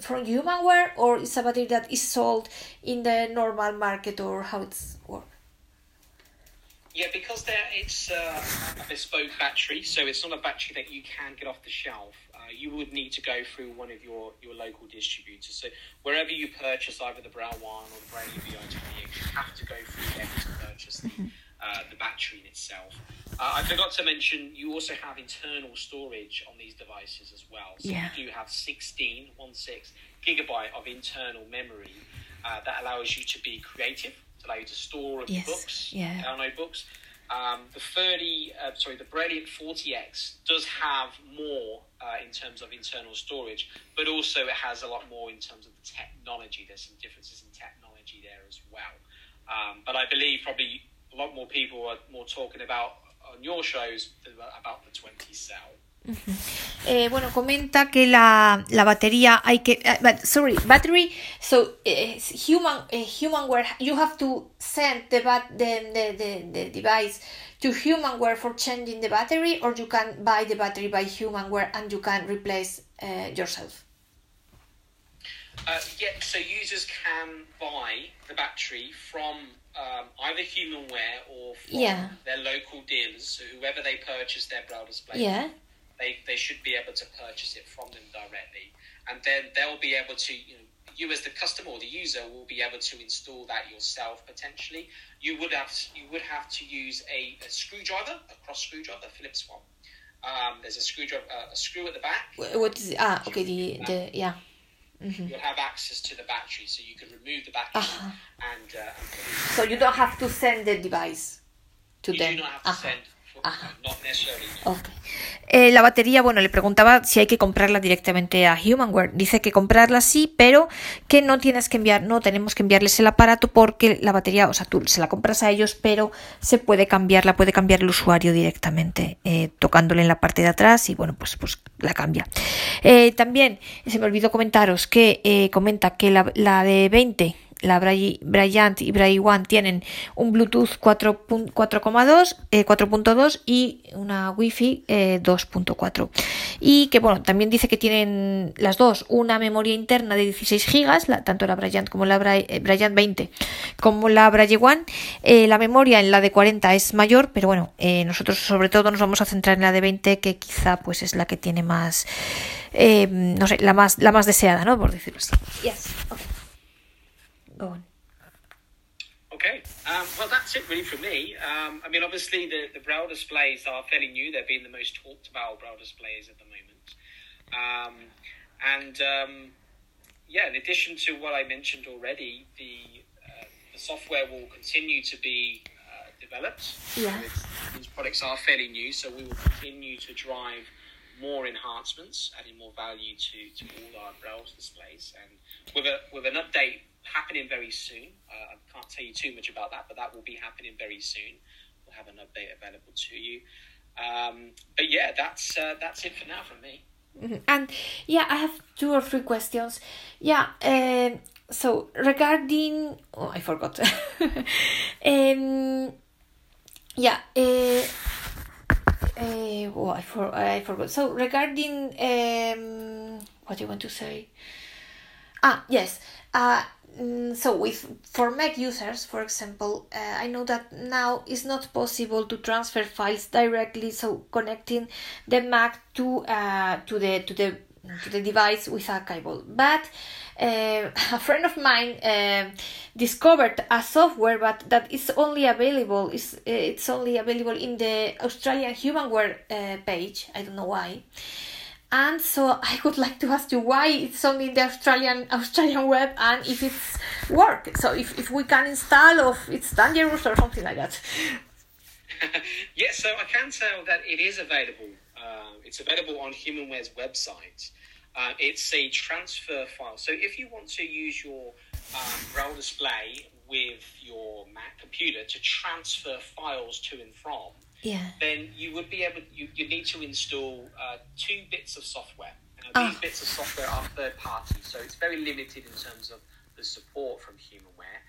from Humanware, or it's a battery that is sold in the normal market, or how it's work. Yeah, because there it's uh, a bespoke battery, so it's not a battery that you can get off the shelf. Uh, you would need to go through one of your, your local distributors. So wherever you purchase either the Brow One or the Braille VI28, you have to go through them to purchase the, uh, the battery in itself. Uh, I forgot to mention you also have internal storage on these devices as well. So Yeah. you do have 16, one six gigabyte of internal memory uh, that allows you to be creative, to allow you to store Yes, books, yeah. download books. Um, the 30, uh, sorry, the Brilliant 40X does have more uh, in terms of internal storage, but also it has a lot more in terms of the technology. There's some differences in technology there as well. Um, but I believe probably a lot more people are more talking about on your shows about the 20 cell. Eh, bueno, comenta que la, la batería hay que. eh, but, sorry, battery. So uh, human uh, Humanware, you have to send the bat the, the, the, device to Humanware for changing the battery, or you can buy the battery by Humanware and you can replace uh, yourself. Uh, yeah, so users can buy the battery from um, either Humanware or from Yeah. their local dealers. So whoever they purchase their Braille display, Yeah. They, they should be able to purchase it from them directly, and then they'll be able to you know. You as the customer or the user will be able to install that yourself potentially. You would have you would have to use a, a screwdriver, a cross screwdriver, a Phillips one. Um, there's a screwdriver, uh, a screw at the back. Wh- What is ah okay the the yeah. You'll have access to the battery, so you can remove the battery Uh-huh. and, uh, and So you don't have to send the device to You them. do not have to Ajá. send, for, Ajá. Okay. Eh, la batería, bueno, le preguntaba si hay que comprarla directamente a Humanware. Dice que comprarla sí, pero que no tienes que enviar, no tenemos que enviarles el aparato porque la batería, o sea, tú se la compras a ellos, pero se puede cambiar, la puede cambiar el usuario directamente, eh, tocándole en la parte de atrás y bueno, pues, pues la cambia. Eh, también se me olvidó comentaros que comenta que la, la de 20 la Bryant y One tienen un Bluetooth 4 pun- 4,2, eh, 4.2 y una Wi-Fi eh, 2.4. Y que bueno, también dice que tienen las dos una memoria interna de 16 GB, la- tanto la Bryant como la Bray- eh, Bryant 20 como la One. Eh, la memoria en la de 40 es mayor, pero bueno, eh, nosotros sobre todo nos vamos a centrar en la de 20 que quizá pues es la que tiene más, eh, no sé, la más, la más deseada, ¿no? Por decirlo así. Go on. Okay, um, well, that's it really for me. Um, I mean, obviously, the, the Braille displays are fairly new. They're being the most talked about Braille displays at the moment. Um, and um, yeah, in addition to what I mentioned already, the, uh, the software will continue to be uh, developed. Yeah. These products are fairly new, so we will continue to drive more enhancements, adding more value to, to all our Braille displays. And with, a, with an update happening very soon, uh, I can't tell you too much about that, but that will be happening very soon. We'll have an update available to you. Um, but yeah, that's uh, that's it for now from me. Mhm. And yeah, I have two or three questions. Yeah, um, so regarding, oh, I forgot. um, yeah, uh, uh, oh, I, for, I forgot. So regarding, um, what do you want to say? Ah, yes. Uh, so with for Mac users, for example, uh, I know that now it's not possible to transfer files directly. So connecting the Mac to uh, to the to the to the device with a cable. But uh, a friend of mine uh, discovered a software, but that is only available. is It's only available in the Australian Humanware uh, page. I don't know why. And so I would like to ask you why it's only in the Australian Australian web and if it's work. So if, if we can install or if it's dangerous or something like that. yeah, so I can tell that it is available. Uh, it's available on Humanware's website. Uh, it's a transfer file. So if you want to use your um, Braille display with your Mac computer to transfer files to and from, Yeah. then you would be able you, you need to install uh, two bits of software. Now, these Ah. bits of software are third party, so it's very limited in terms of the support from Humanware.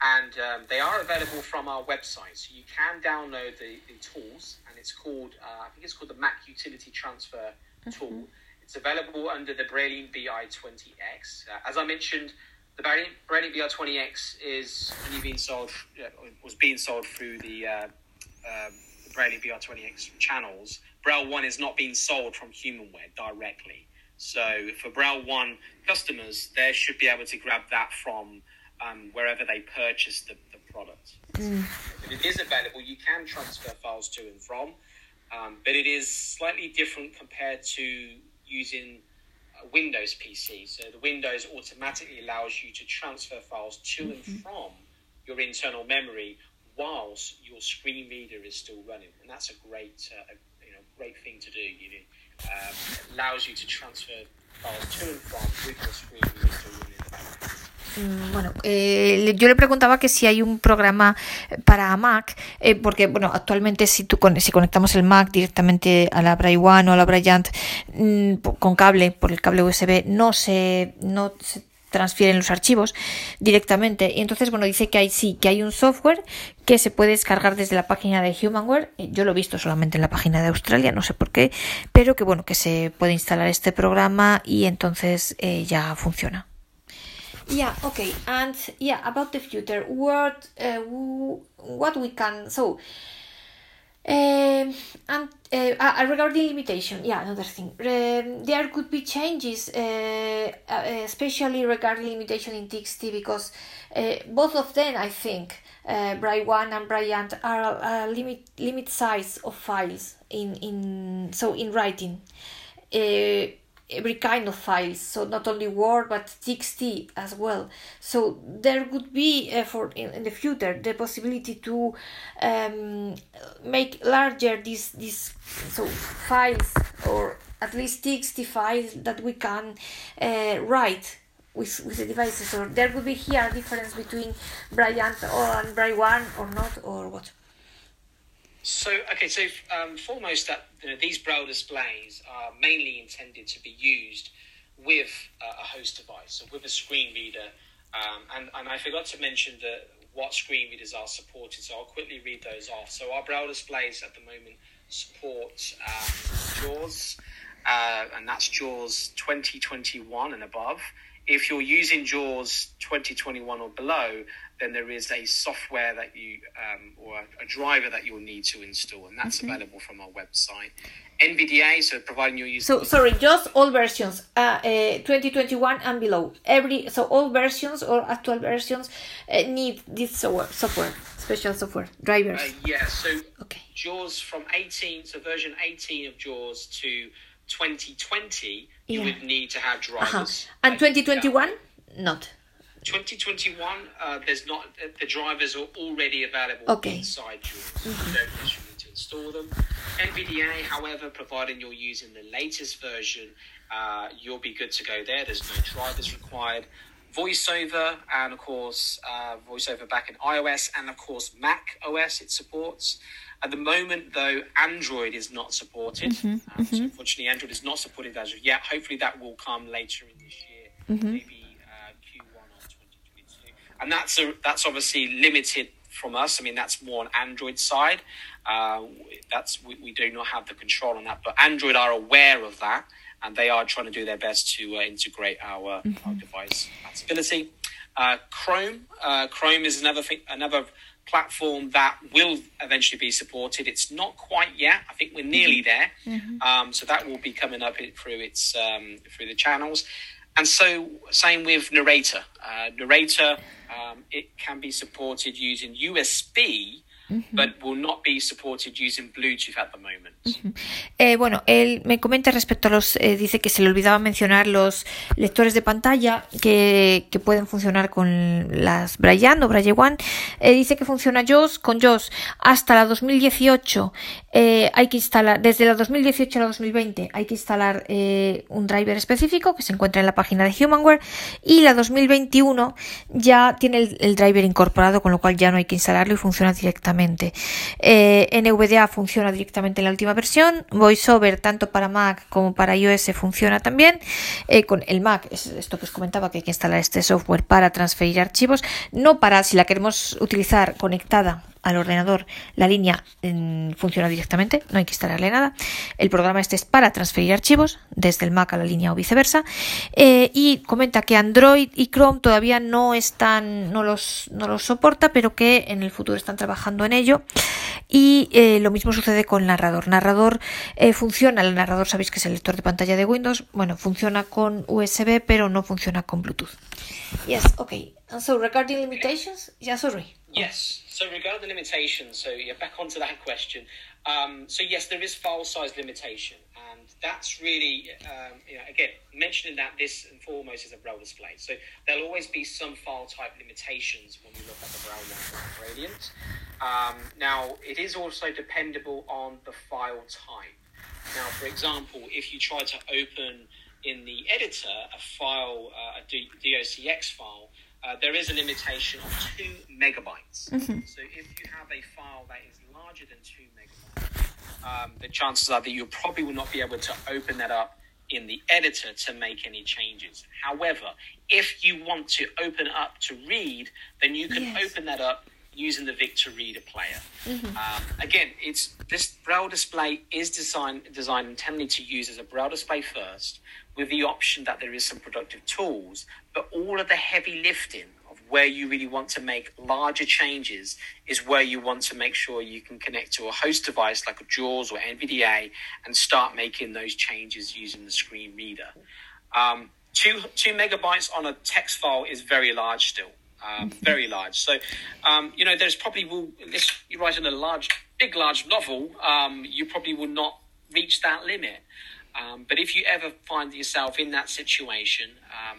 And um, they are available from our website, so you can download the, the tools, and it's called uh, I think it's called the Mac Utility Transfer tool. It's available under the Braille BI20X. Uh, as I mentioned, the Braille Braille BI20X is only being sold uh, was being sold through the uh, um, the Braille BR20X channels, Braille 1 is not being sold from Humanware directly. So for Braille 1 customers, they should be able to grab that from um, wherever they purchase the, the product. If it is available, you can transfer files to and from, um, but it is slightly different compared to using a Windows PC. So the Windows automatically allows you to transfer files to and from your internal memory whilst your screen reader is still running, and that's a great, uh, thing to do. You um, allows you to transfer files to and from your screen reader. Mm, Bueno, eh, yo le preguntaba que si hay un programa para Mac, eh, porque bueno, actualmente si tú si conectamos el Mac directamente a la Braille One o a la Bryant mm, con cable por el cable USB no se no se transfieren los archivos directamente y entonces bueno dice que hay sí que hay un software que se puede descargar desde la página de Humanware Eh, yo lo he visto solamente en la página de Australia no sé por qué pero que bueno que se puede instalar este programa y entonces eh, ya funciona Yeah, okay. And yeah, about the future, what uh, what we can so um, and uh, uh, regarding limitation, yeah, another thing. Um, there could be changes, uh, especially regarding limitation in TXT, because uh, both of them, I think, uh, Bright One and Bryant, are limit limit size of files in in so in writing. Every kind of files so not only word but txt as well. So there would be uh, for in, in, the future the possibility to um, make larger these these so files or at least txt files that we can uh, write with, with the devices. Or there would be here a difference between Bryant or and Bright one or not or what so, okay, so um, foremost, that you know, these braille displays are mainly intended to be used with uh, a host device, so with a screen reader. Um, and, and I forgot to mention that what screen readers are supported, so I'll quickly read those off. So, our braille displays at the moment support um, JAWS, uh, and that's JAWS 2021 and above. If you're using JAWS 2021 or below, then there is a software that you um, or a, a, driver that you'll need to install, and that's mm-hmm. available from our website. NVDA, so providing you use. So sorry, just all versions, uh, uh, 2021 and below. Every so all versions or actual versions uh, need this software, software, special software drivers. Uh, yeah, so okay. JAWS from 18, so version 18 of JAWS to 2020, yeah. you would need to have drivers. Uh-huh. And 2021, not. 2021, uh, there's not the drivers are already available okay. inside yours. Mm-hmm. You don't actually need to install them. NVDA, however, providing you're using the latest version, uh, you'll be good to go there. There's no drivers required. VoiceOver and of course uh, VoiceOver back in iOS and of course Mac OS it supports. At the moment, though, Android is not supported. Mm-hmm, um, mm-hmm. So unfortunately, Android is not supported as of yet. Hopefully, that will come later in this year, mm-hmm. maybe and that's a, that's obviously limited from us. I mean, that's more on Android side. Uh, that's we, we, do not have the control on that, but Android are aware of that, and they are trying to do their best to uh, integrate our, mm-hmm. our device compatibility. Uh, Chrome, uh, Chrome is another thing, another platform that will eventually be supported. It's not quite yet. I think we're nearly mm-hmm. there. Mm-hmm. Um, so that will be coming up through its um, through the channels. And so, same with Narrator. Uh, Narrator, it can be supported using USB but will not be supported using Bluetooth at the moment. eh, bueno, él me comenta respecto a los, eh, dice que se le olvidaba mencionar los lectores de pantalla que, que pueden funcionar con las Braille o Braille One. Eh, dice que funciona JOS con JOS hasta la 2018. Eh, hay que instalar, desde la 2018 a la 2020 hay que instalar eh, un driver específico que se encuentra en la página de Humanware y la 2021 ya tiene el, el driver incorporado con lo cual ya no hay que instalarlo y funciona directamente eh, NVDA funciona directamente en la última versión. VoiceOver, tanto para Mac como para iOS, funciona también. Eh, con el Mac, es esto que os comentaba, que hay que instalar este software para transferir archivos, no para si la queremos utilizar conectada al ordenador la línea funciona directamente, no hay que instalarle nada. El programa este es para transferir archivos desde el Mac a la línea o viceversa. Eh, y comenta que Android y Chrome todavía no están, no los, no los soporta, pero que en el futuro están trabajando en ello. Y eh, lo mismo sucede con narrador. Narrador eh, funciona, el narrador sabéis que es el lector de pantalla de Windows, bueno, funciona con USB, pero no funciona con Bluetooth. Yes, okay. And so regarding limitations, yeah, sorry. Yes. So regarding the limitations, so yeah, back onto that question. Um, so yes, there is file size limitation, and that's really, um, you know, again, mentioning that this and foremost is a braille display. So there'll always be some file type limitations when we look at the braille one gradient. Um, now, it is also dependable on the file type. Now, for example, if you try to open in the editor a file, uh, a DOCX file, uh, there is a limitation of two megabytes. Mm-hmm. So if you have a file that is larger than two megabytes, um, the chances are that you probably will not be able to open that up in the editor to make any changes. However, if you want to open up to read, then you can yes. open that up using the Victor Reader player. Um, again, it's this Braille display is designed designed intended to use as a Braille display first, with the option that there is some productive tools, but all of the heavy lifting of where you really want to make larger changes is where you want to make sure you can connect to a host device like a JAWS or NVDA and start making those changes using the screen reader. Um, two two megabytes on a text file is very large still um, very large. So, um, you know, there's probably will this you write writing a large, big, large novel, um, you probably will not reach that limit. Um, but if you ever find yourself in that situation, um,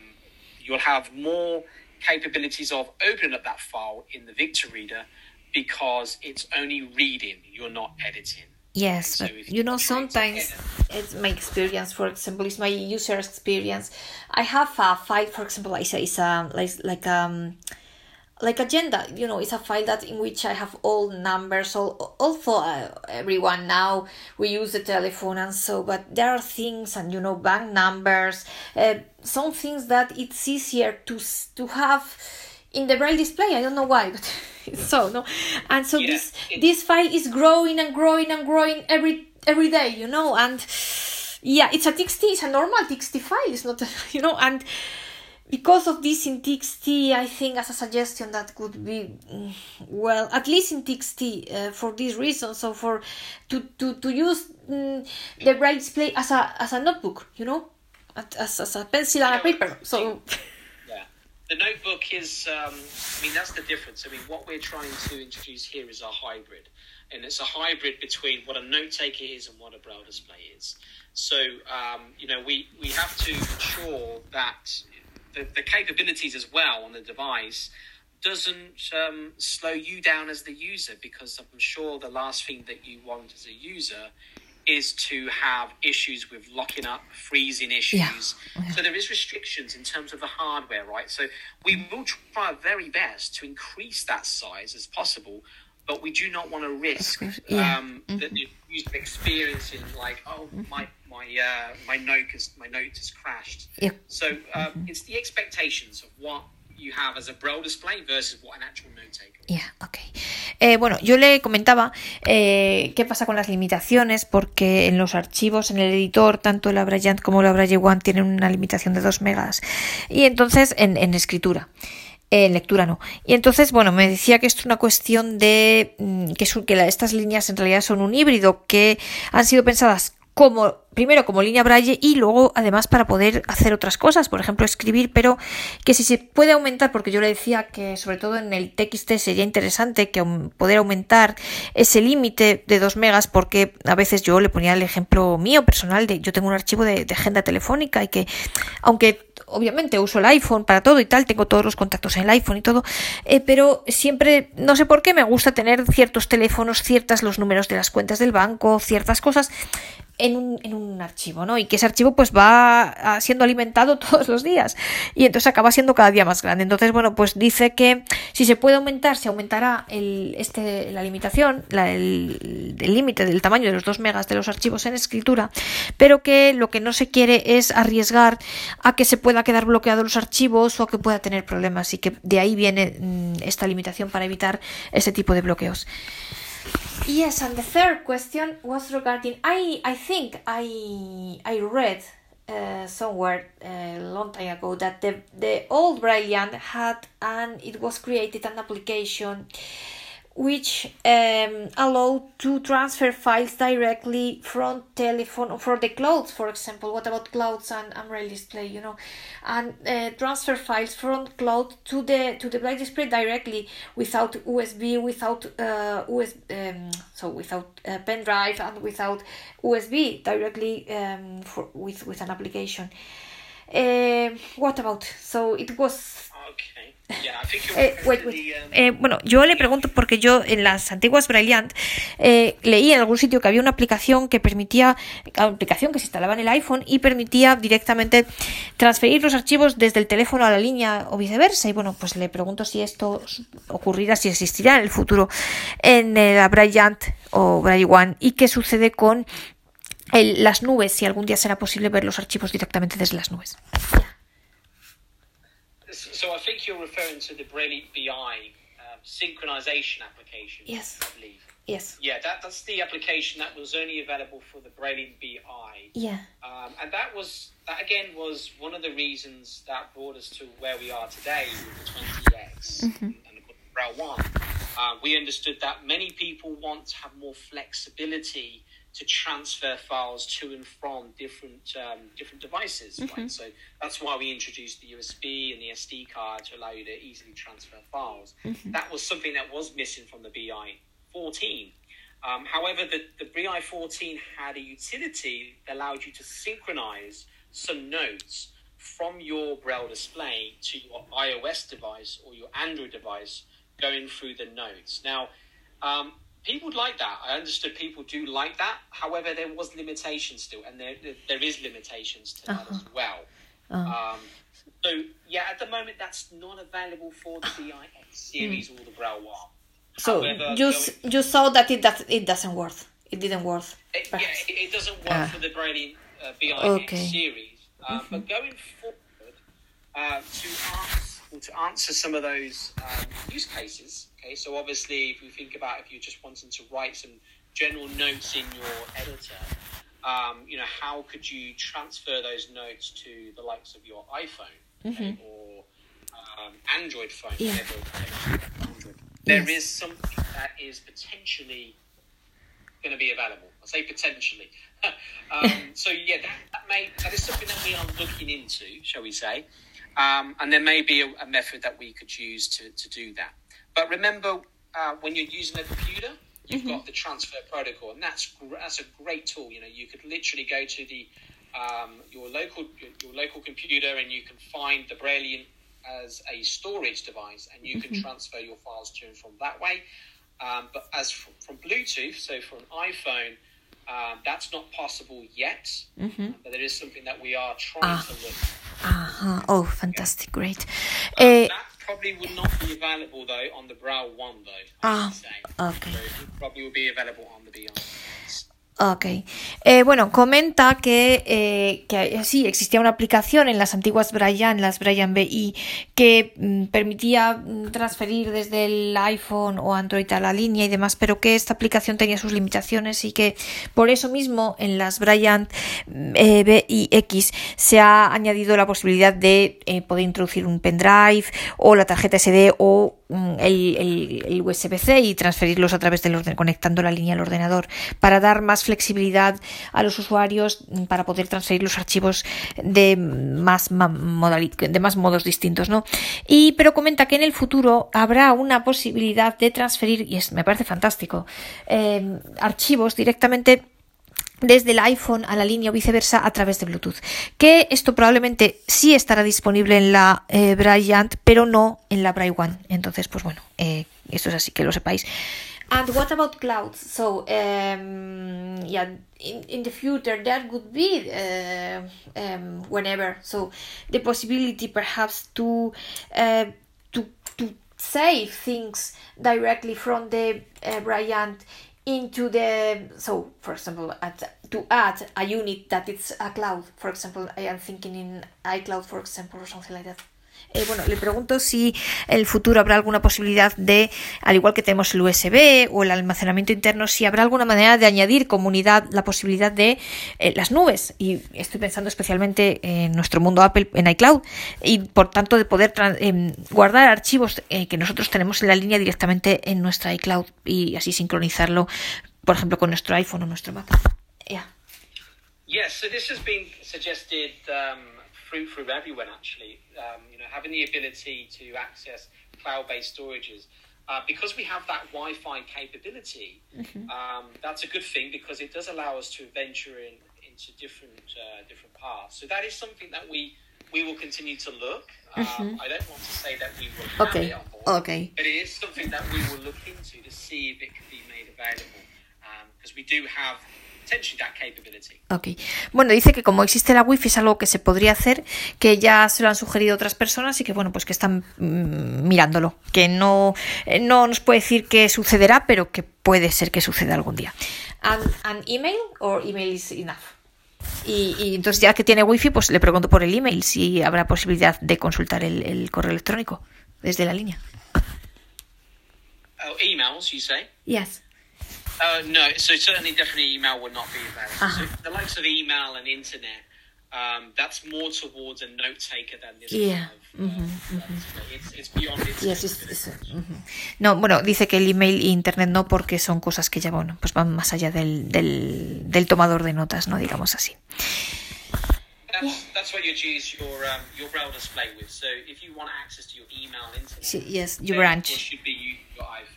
you'll have more capabilities of opening up that file in the Victor Reader because it's only reading, you're not editing. Yes, So but you know, sometimes it's my experience. For example, it's my user experience. I have a file, for example, I say it's a like like um like agenda. You know, it's a file that in which I have all numbers. All also uh, everyone now we use the telephone and so, but there are things and you know bank numbers. Uh, some things that it's easier to to have in the braille display. I don't know why, but so no. And so Yeah, this this file is growing and growing and growing every every day, you know, and yeah, it's a TXT, it's a normal TXT file, it's not, you know, and because of this in TXT, I think as a suggestion that could be, mm, well, at least in TXT, uh, for this reason, so for to to to use mm, the braille display as a as a notebook, you know, as as a pencil and a paper. So Yeah. The notebook is, um, I mean, that's the difference. I mean, what we're trying to introduce here is a hybrid. And it's a hybrid between what a note taker is and what a braille display is. So, um, you know, we, we have to ensure that the, the capabilities as well on the device doesn't um, slow you down as the user because I'm sure the last thing that you want as a user is to have issues with locking up, freezing issues. So there is restrictions in terms of the hardware, right? So we will try our very best to increase that size as possible, but we do not want to risk yeah. um, that the user experiencing like, oh, my my uh, my note has my note has crashed. yeah. So um, it's the expectations of what you have as a braille display versus what an actual note taker. Ya, ok. Eh, bueno, yo le comentaba eh, qué pasa con las limitaciones, porque en los archivos, en el editor, tanto la Bryant como la Braille One tienen una limitación de 2 megas. Y entonces, en, en escritura. En lectura no. Y entonces, bueno, me decía que esto es una cuestión de mm, que, que estas líneas en realidad son un híbrido, que han sido pensadas como primero como línea braille y luego además para poder hacer otras cosas, por ejemplo escribir, pero que si se puede aumentar, porque yo le decía que sobre todo en el TXT sería interesante que poder aumentar ese límite de 2 megas, porque a veces yo le ponía el ejemplo mío personal de yo tengo un archivo de agenda telefónica y que aunque obviamente uso el iPhone para todo y tal, tengo todos los contactos en el iPhone y todo, eh, pero siempre, no sé por qué, me gusta tener ciertos teléfonos, ciertas los números de las cuentas del banco, ciertas cosas en un, archivo, ¿no? Y que ese archivo pues va ah, siendo alimentado todos los días y entonces acaba siendo cada día más grande. Entonces, bueno, pues dice que si se puede aumentar, se aumentará el, este, la limitación, el límite del tamaño de los 2 megas de los archivos en escritura, pero que lo que no se quiere es arriesgar a que se pueda quedar bloqueados los archivos o a que pueda tener problemas y que de ahí viene mm, esta limitación para evitar ese tipo de bloqueos. Yes, and the third question was regarding I I think I I read uh, somewhere a long time ago that the the old Brilliant had and it was created an application which um, allowed to transfer files directly from telephone or for the clouds for example. What about clouds and, and display you know? And uh, transfer files from cloud to the to the braille display directly without usb without uh, US, um, so without a pen drive and without usb directly um, for, with with an application. Uh, what about so it was Eh, wait, wait. um, Eh, bueno, yo le pregunto porque yo en las antiguas Brilliant eh, leí en algún sitio que había una aplicación que permitía, una aplicación que se instalaba en el iPhone y permitía directamente transferir los archivos desde el teléfono a la línea o viceversa. Y bueno, pues le pregunto si esto ocurrirá, si existirá en el futuro en eh, la Brilliant o Braille One y qué sucede con el- las nubes, si algún día será posible ver los archivos directamente desde las nubes. So I think you're referring to the Braille BI uh, synchronization application. Yes. I believe. Yes. Yeah, that, that's the application that was only available for the Braille BI. Yeah. Um, and that was that again was one of the reasons that brought us to where we are today with the 20x and the Braille One. Uh, we understood that many people want to have more flexibility to transfer files to and from different um, different devices. Right? So that's why we introduced the USB and the SD card to allow you to easily transfer files. That was something that was missing from the BI 14. Um, however, the, the BI 14 had a utility that allowed you to synchronize some notes from your Braille display to your iOS device or your Android device going through the notes. Now, um, people like that. I understood people do like that. However, there was limitations still, and there there, is limitations to that as well. Um, so yeah, at the moment that's not available for the BIX series or the Braille. So However, you s- you saw that it does it doesn't work. It didn't work. It, yeah, it, it doesn't work Ah. for the Braille uh, BIX Okay. series. Um, But going forward, uh, to answer, to answer some of those um, use cases, okay, so obviously if you think about if you're just wanting to write some general notes in your editor, um, you know, how could you transfer those notes to the likes of your iPhone okay, or um, Android phone? Yeah. Android. There Yes. is something that is potentially going to be available. I say potentially. um, so yeah, that, that may that is something that we are looking into, shall we say? Um, and there may be a, a method that we could use to, to do that. But remember, uh, when you're using a computer, you've got the transfer protocol, and that's gr- that's a great tool. You know, you could literally go to the um, your local your, your local computer, and you can find the Braille as a storage device, and you can transfer your files to and from that way. Um, but as from, from Bluetooth, so for an iPhone, um, that's not possible yet. But there is something that we are trying to look. Uh-huh. Oh, fantastic, great. Eh, that probably would not be available though on the Braille One though. Ah, okay. So it probably will be available on the BI. Ok. Eh, bueno, comenta que, eh, que sí, existía una aplicación en las antiguas Brian, las Brian BI, que mm, permitía mm, transferir desde el iPhone o Android a la línea y demás, pero que esta aplicación tenía sus limitaciones y que por eso mismo en las Brian mm, eh, BIX se ha añadido la posibilidad de eh, poder introducir un pendrive o la tarjeta SD o el, el- el USB-C y transferirlos a través del orden, conectando la línea al ordenador para dar más flexibilidad a los usuarios mm, para poder transferir los archivos de más de más modos distintos, ¿no? Y pero comenta que en el futuro habrá una posibilidad de transferir y es, me parece fantástico eh, archivos directamente desde el iPhone a la línea o viceversa a través de Bluetooth. Que esto probablemente sí estará disponible en la eh, Bryant, pero no en la Braille One. Entonces, pues bueno, eh, esto es así que lo sepáis. And what about clouds? So, um, yeah, in, in the future that would be uh, um, whenever. So, the possibility perhaps to uh, to to save things directly from the uh, Bryant into the so for example at, to add a unit that it's a cloud for example i am thinking in icloud for example or something like that Eh, bueno, le pregunto si en el futuro habrá alguna posibilidad de, al igual que tenemos el USB o el almacenamiento interno, si habrá alguna manera de añadir comunidad la posibilidad de eh, las nubes. Y estoy pensando especialmente en nuestro mundo Apple, en iCloud, y por tanto de poder em, guardar archivos eh, que nosotros tenemos en la línea directamente en nuestra iCloud y así sincronizarlo, por ejemplo, con nuestro iPhone o nuestro Mac. Yeah. Yes, so this has um, through through everyone actually. Um, you know, having the ability to access cloud-based storages. Uh, because we have that Wi-Fi capability, um, that's a good thing because it does allow us to venture in into different uh, different paths. So that is something that we we will continue to look. Um, I don't want to say that we will Okay. board, Okay. but it is something that we will look into to see if it can be made available because we do have potentially that capability. Ok. Bueno, dice que como existe la wifi es algo que se podría hacer, que ya se lo han sugerido otras personas y que bueno, pues que están mm, mirándolo. Que no, eh, no nos puede decir que sucederá, pero que puede ser que suceda algún día. ¿An, an email or email is enough? Y, y entonces ya que tiene wifi, pues le pregunto por el email si habrá posibilidad de consultar el, el correo electrónico desde la línea. oh, emails, you say? Yes. Uh, no, so certainly, definitely, email would not be available. Uh-huh. So the likes of email and internet, um, that's more towards a note taker than this Yeah. kind of. Uh, It's, it's beyond internet. Yes, it's- it's- ujú. No, bueno, dice que el email e internet no porque son cosas que ya, bueno, pues van más allá del, del, del tomador de notas, ¿no? Digamos así. Sí, yes, your branch. should be your iPhone.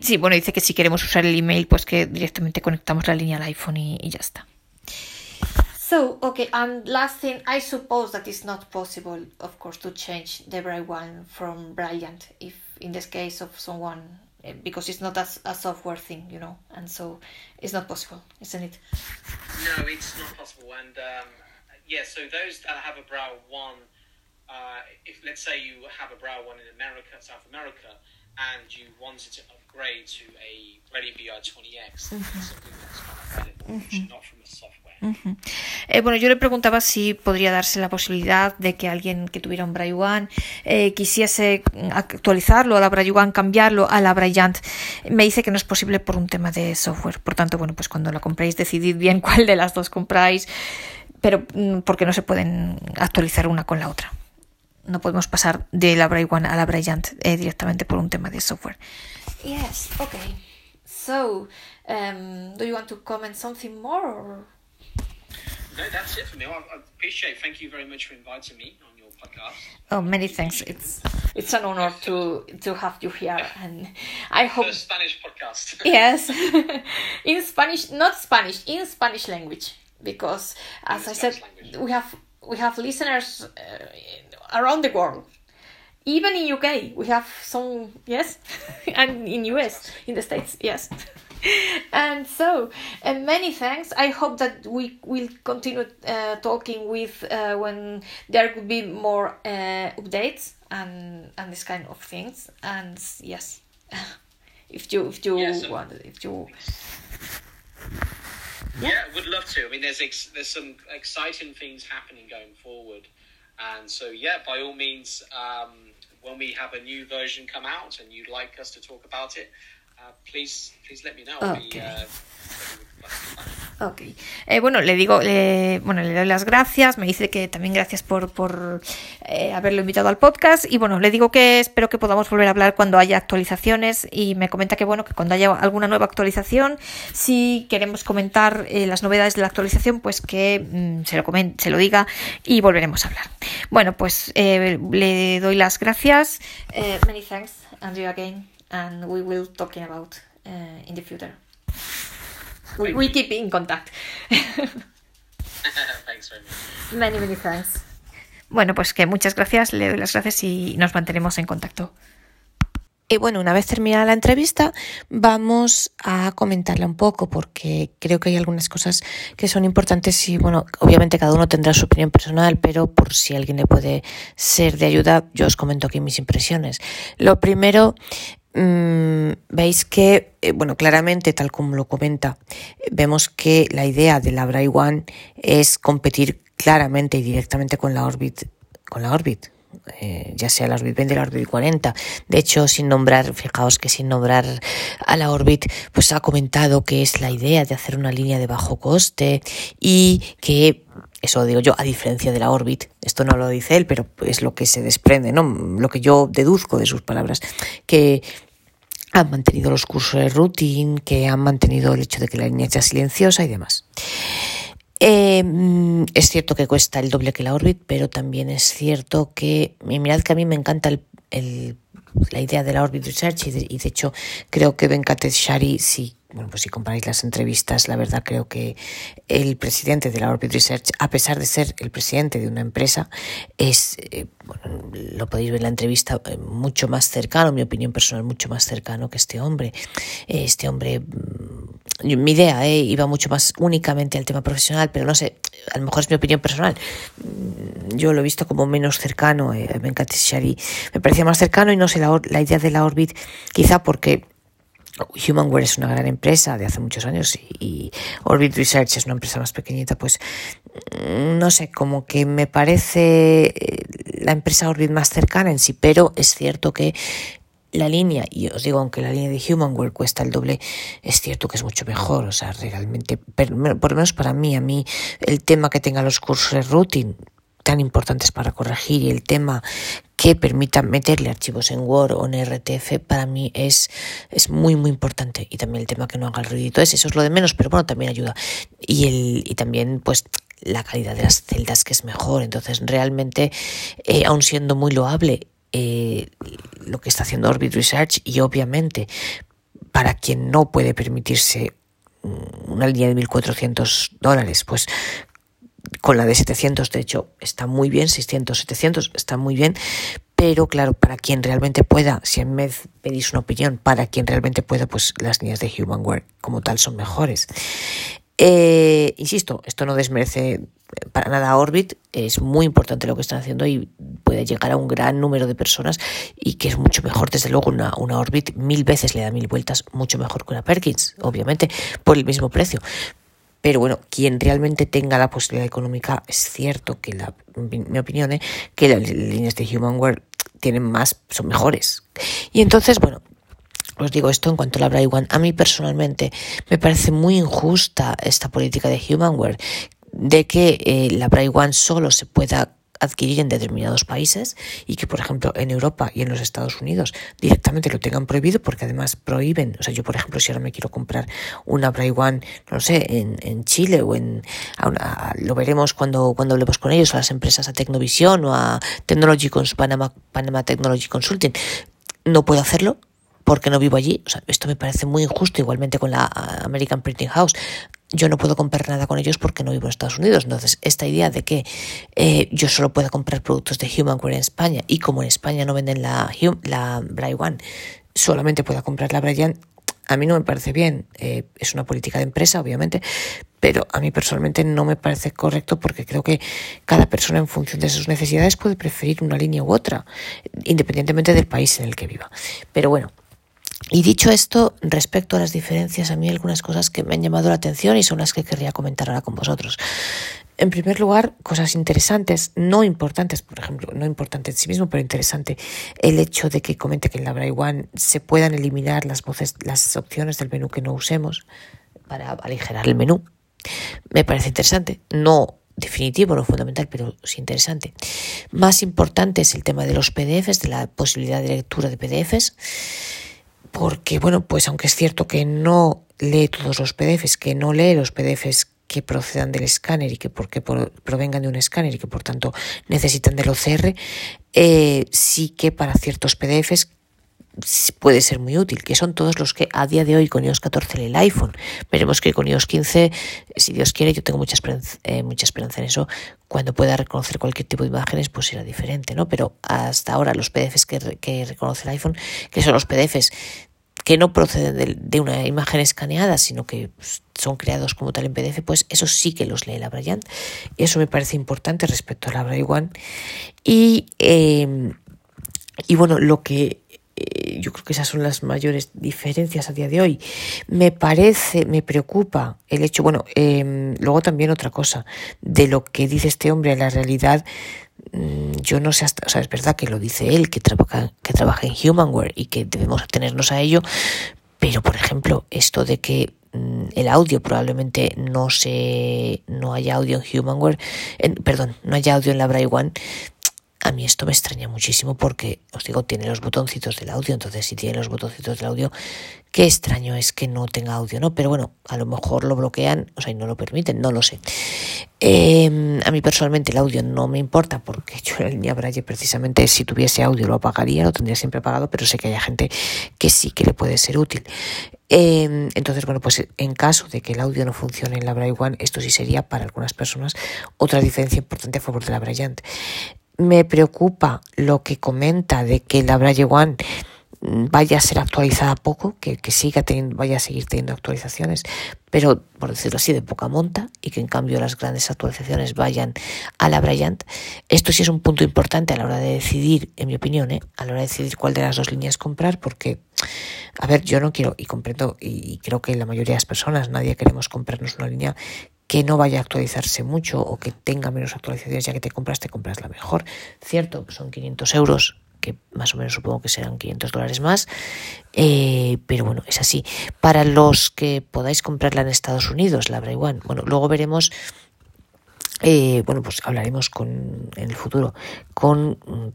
Sí, bueno, dice que si queremos usar el email, pues que directamente conectamos la línea al iPhone y, y ya está. So, okay, and last thing, I suppose that it's not possible, of course, to change the Braille one from Brilliant if in this case of someone, eh, because it's not a, a software thing, you know, and so it's not possible, isn't it? No, it's not possible. And um, yeah, so those that have a Brow One, uh, if let's say you have a Brow One in America, South America, and you wanted to upgrade to a Ready BI 20X, that's something that's not available, which is not from the software. Eh, bueno, yo le preguntaba si podría darse la posibilidad de que alguien que tuviera un Braille One eh, quisiese actualizarlo a la Braille One, cambiarlo a la Brilliant. Me dice que no es posible por un tema de software. Por tanto, bueno, pues cuando la compréis, decidid bien cuál de las dos compráis, pero mm, porque no se pueden actualizar una con la otra. No podemos pasar de la Braille One a la Brilliant eh, directamente por un tema de software. Yes, okay. So, um, do you want to comment something more? Or... No, that's it for me. I, I appreciate. Thank you very much for inviting me on your podcast. Oh, many thanks. It's it's an honor to to have you here, and I hope First Spanish podcast. yes, in Spanish, not Spanish, in Spanish language, because as I said, language. we have we have listeners uh, around the world. Even in UK, we have some yes, and in US, in the States, yes. And so, uh, many thanks. I hope that we will continue uh, talking with uh, when there could be more uh, updates and and this kind of things. And yes, if you if you and- want, if you Yeah, would love to. I mean, there's ex- there's some exciting things happening going forward, and so yeah, by all means, um, when we have a new version come out and you'd like us to talk about it, uh, please please let me know. Okay. uh, Ok. Eh, bueno, le digo, bueno, le doy las gracias. Me dice que también gracias por, por eh, haberlo invitado al podcast. Y bueno, le digo que espero que podamos volver a hablar cuando haya actualizaciones. Y me comenta que bueno, que cuando haya alguna nueva actualización, si queremos comentar eh, las novedades de la actualización, pues que mm, se, lo comen- se lo diga y volveremos a hablar. Bueno, pues eh, le doy las gracias. Many thanks, Andrew, again. And we will talking about uh, in the future. We, we keep in contact. Thanks very much. many, many thanks. Bueno, pues que muchas gracias, le doy las gracias y nos mantenemos en contacto. Y bueno, una vez terminada la entrevista, vamos a comentarla un poco porque creo que hay algunas cosas que son importantes y bueno, obviamente cada uno tendrá su opinión personal, pero por si alguien le puede ser de ayuda, yo os comento aquí mis impresiones. Lo primero, mm, veis que, eh, bueno, claramente, tal como lo comenta, vemos que la idea de la Braille One es competir claramente y directamente con la Orbit, con la Orbit, eh, ya sea la Orbit 20 o la Orbit 40. De hecho, sin nombrar, fijaos que sin nombrar a la Orbit, pues ha comentado que es la idea de hacer una línea de bajo coste y que, eso digo yo, a diferencia de la Orbit, esto no lo dice él, pero es lo que se desprende, ¿no? Lo que yo deduzco de sus palabras, que han mantenido los cursos de routine, que han mantenido el hecho de que la línea sea silenciosa y demás. Eh, mm, es cierto que cuesta el doble que la Orbit, pero también es cierto que, mirad que a mí me encanta el, la idea de la Orbit Research y de, y de hecho creo que Venkatesh Shari, si, bueno, pues si comparáis las entrevistas, la verdad creo que el presidente de la Orbit Research, a pesar de ser el presidente de una empresa, es, eh, bueno, lo podéis ver en la entrevista, eh, mucho más cercano, mi opinión personal, mucho más cercano que este hombre. Eh, Este hombre mm, mi idea iba mucho más únicamente al tema profesional, pero no sé, a lo mejor es mi opinión personal. Mm, Yo lo he visto como menos cercano, a Venkatesh Shari me parecía más cercano y no sé, la, la idea de la Orbit, quizá porque Humanware es una gran empresa de hace muchos años y, Orbit Research es una empresa más pequeñita, pues mm, no sé, como que me parece eh, la empresa Orbit más cercana en sí, pero es cierto que la línea, y os digo, aunque la línea de Humanware cuesta el doble, es cierto que es mucho mejor, o sea, realmente, por lo menos para mí, a mí, el tema que tenga los cursos de routing tan importantes para corregir y el tema que permita meterle archivos en Word o en RTF para mí es, es muy muy importante. Y también el tema que no haga el ruidito es eso es lo de menos pero bueno también ayuda. Y el y también pues la calidad de las celdas que es mejor. Entonces realmente eh, aun siendo muy loable eh, lo que está haciendo Orbit Research y obviamente para quien no puede permitirse una línea de 1.400 dólares, pues con la de 700, de hecho, está muy bien, 600, 700, está muy bien, pero claro, para quien realmente pueda, si en vez pedís una opinión, para quien realmente pueda, pues las líneas de Humanware como tal son mejores. Eh, insisto, esto no desmerece para nada Orbit, es muy importante lo que están haciendo y puede llegar a un gran número de personas y que es mucho mejor, desde luego, una, una Orbit mil veces le da mil vueltas, mucho mejor que una Perkins, obviamente, por el mismo precio. Pero bueno, quien realmente tenga la posibilidad económica, es cierto que la, mi opinión es que las líneas de Humanware tienen más, son mejores. Y entonces, bueno, os digo esto en cuanto a la One. A mí personalmente me parece muy injusta esta política de Humanware de que eh, la One solo se pueda adquirir en determinados países y que, por ejemplo, en Europa y en los Estados Unidos directamente lo tengan prohibido porque además prohíben, o sea, yo, por ejemplo, si ahora me quiero comprar una One, no sé, en, en Chile o en, lo veremos cuando, cuando hablemos con ellos, a las empresas a Tecnovisión o a Technology Panama, Panama Technology Consulting, no puedo hacerlo porque no vivo allí. O sea, esto me parece muy injusto, igualmente con la American Printing House. Yo no puedo comprar nada con ellos porque no vivo en Estados Unidos. Entonces, esta idea de que eh, yo solo puedo comprar productos de Humanware en España y como en España no venden la, la One, solamente pueda comprar la Bright a mí no me parece bien. Eh, es una política de empresa, obviamente, pero a mí personalmente no me parece correcto porque creo que cada persona en función de sus necesidades puede preferir una línea u otra, independientemente del país en el que viva. Pero bueno, y dicho esto, respecto a las diferencias, a mí algunas cosas que me han llamado la atención y son las que querría comentar ahora con vosotros. En primer lugar, cosas interesantes, no importantes, por ejemplo, no importante en sí mismo, pero interesante, el hecho de que comente que en la Braille One se puedan eliminar las voces, las opciones del menú que no usemos para aligerar el menú. Me parece interesante, no definitivo, no fundamental, pero sí interesante. Más importante es el tema de los PDFs, de la posibilidad de lectura de PDFs porque, bueno, pues aunque es cierto que no lee todos los PDFs, que no lee los PDFs que procedan del escáner y que porque provengan de un escáner y que por tanto necesitan del OCR, eh, sí que para ciertos PDFs puede ser muy útil, que son todos los que a día de hoy con iOS 14 lee el iPhone. Veremos que con iOS 15, si Dios quiere, yo tengo mucha esperanza, eh, mucha esperanza en eso, cuando pueda reconocer cualquier tipo de imágenes, pues será diferente, ¿no? Pero hasta ahora los PDFs que, que reconoce el iPhone, que son los PDFs que no proceden de, una imagen escaneada, sino que son creados como tal en PDF, pues eso sí que los lee la Bryant. Eso me parece importante respecto a la One. Y, em, y bueno, lo que eh, yo creo que esas son las mayores diferencias a día de hoy. Me parece, me preocupa el hecho, bueno, em, luego también otra cosa, de lo que dice este hombre, la realidad yo no sé hasta, o sea, es verdad que lo dice él, que trabaja, que trabaja en Humanware y que debemos atenernos a ello, pero por ejemplo, esto de que mm, el audio probablemente no se no haya audio en Humanware, perdón, no haya audio en la Braille One, a mí esto me extraña muchísimo porque, os digo, tiene los botoncitos del audio, entonces si tiene los botoncitos del audio, qué extraño es que no tenga audio, ¿no? Pero bueno, a lo mejor lo bloquean, o sea, y no lo permiten, no lo sé. Em, a mí personalmente el audio no me importa porque yo en línea Braille precisamente si tuviese audio lo apagaría, lo tendría siempre apagado, pero sé que hay gente que sí que le puede ser útil. Em, entonces, bueno, pues en caso de que el audio no funcione en la Braille One, esto sí sería para algunas personas otra diferencia importante a favor de la Braille me preocupa lo que comenta de que la Braille One vaya a ser actualizada poco, que, que siga teniendo, vaya a seguir teniendo actualizaciones, pero por decirlo así, de poca monta, y que en cambio las grandes actualizaciones vayan a la Bryant. Esto sí es un punto importante a la hora de decidir, en mi opinión, ¿eh? a la hora de decidir cuál de las dos líneas comprar, porque, a ver, yo no quiero, y comprendo, y creo que la mayoría de las personas, nadie queremos comprarnos una línea que no vaya a actualizarse mucho o que tenga menos actualizaciones, ya que te compras, te compras la mejor. Cierto, son 500 euros que más o menos supongo que serán 500 dólares más, eh, pero bueno, es así. Para los que podáis comprarla en Estados Unidos, la Bray One, bueno, luego veremos eh, bueno, pues hablaremos con, en el futuro con mm,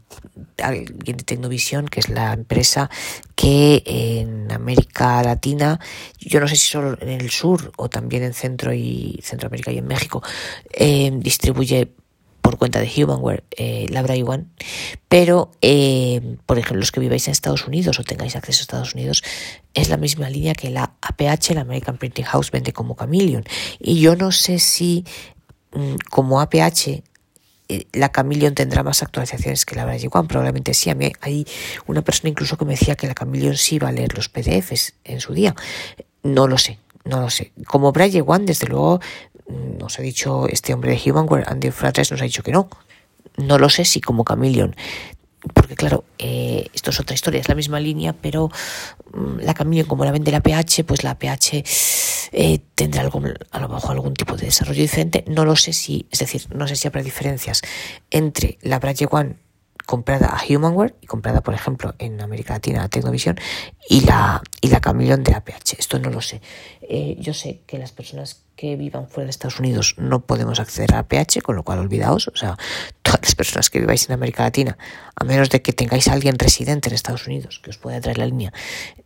alguien de Tecnovisión, que es la empresa que en América Latina, yo no sé si solo en el sur o también en Centro y Centroamérica y en México, eh, distribuye por cuenta de Humanware eh, la One, pero eh, por ejemplo los que viváis en Estados Unidos o tengáis acceso a Estados Unidos es la misma línea que la APH, la American Printing House vende como Chameleon y yo no sé si Mm, como APH eh, la Chameleon tendrá más actualizaciones que la Braille One, probablemente sí. A mí hay una persona incluso que me decía que la Chameleon sí va a leer los PDFs en su día. No lo sé, no lo sé. Como Braille One, desde luego, nos ha dicho este hombre de Humanware, Andy Fratres, nos ha dicho que no. No lo sé si como Chameleon porque claro, eh, esto es otra historia, es la misma línea, pero mm, la Chameleon como la vende la PH, pues la PH eh, tendrá algo, a lo algún tipo de desarrollo diferente. No lo sé si, es decir, no sé si habrá diferencias entre la Braille One comprada a Humanware y comprada, por ejemplo, en América Latina a Tecnovision y la, y la Chameleon de APH. Esto no lo sé. Eh, yo sé que las personas que vivan fuera de Estados Unidos no podemos acceder a APH, con lo cual olvidaos, o sea, todas las personas que viváis en América Latina, a menos de que tengáis a alguien residente en Estados Unidos que os pueda traer la línea,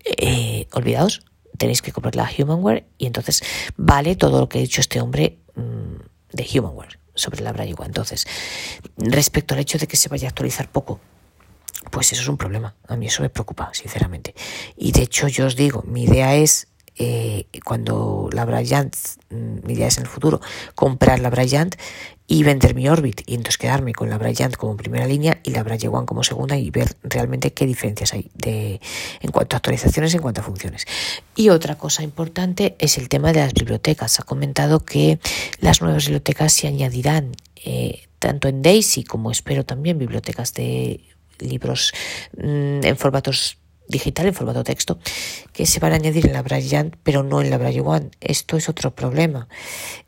eh, olvidaos, tenéis que comprar la Humanware y entonces vale todo lo que ha dicho este hombre mm, de Humanware sobre la Braille Entonces, respecto al hecho de que se vaya a actualizar poco, pues eso es un problema. A mí eso me preocupa, sinceramente. Y de hecho, yo os digo, mi idea es eh, cuando la Bryant, mm, mi idea es en el futuro, comprar la Bryant y vender mi Orbit y entonces quedarme con la Bryant como primera línea y la Braille One como segunda y ver realmente qué diferencias hay de, en cuanto a actualizaciones, en cuanto a funciones. Y otra cosa importante es el tema de las bibliotecas. Ha comentado que las nuevas bibliotecas se añadirán eh, tanto en Daisy como espero también bibliotecas de libros mm, en formatos digital en formato texto que se van a añadir en la Braille pero no en la Braille One. Esto es otro problema.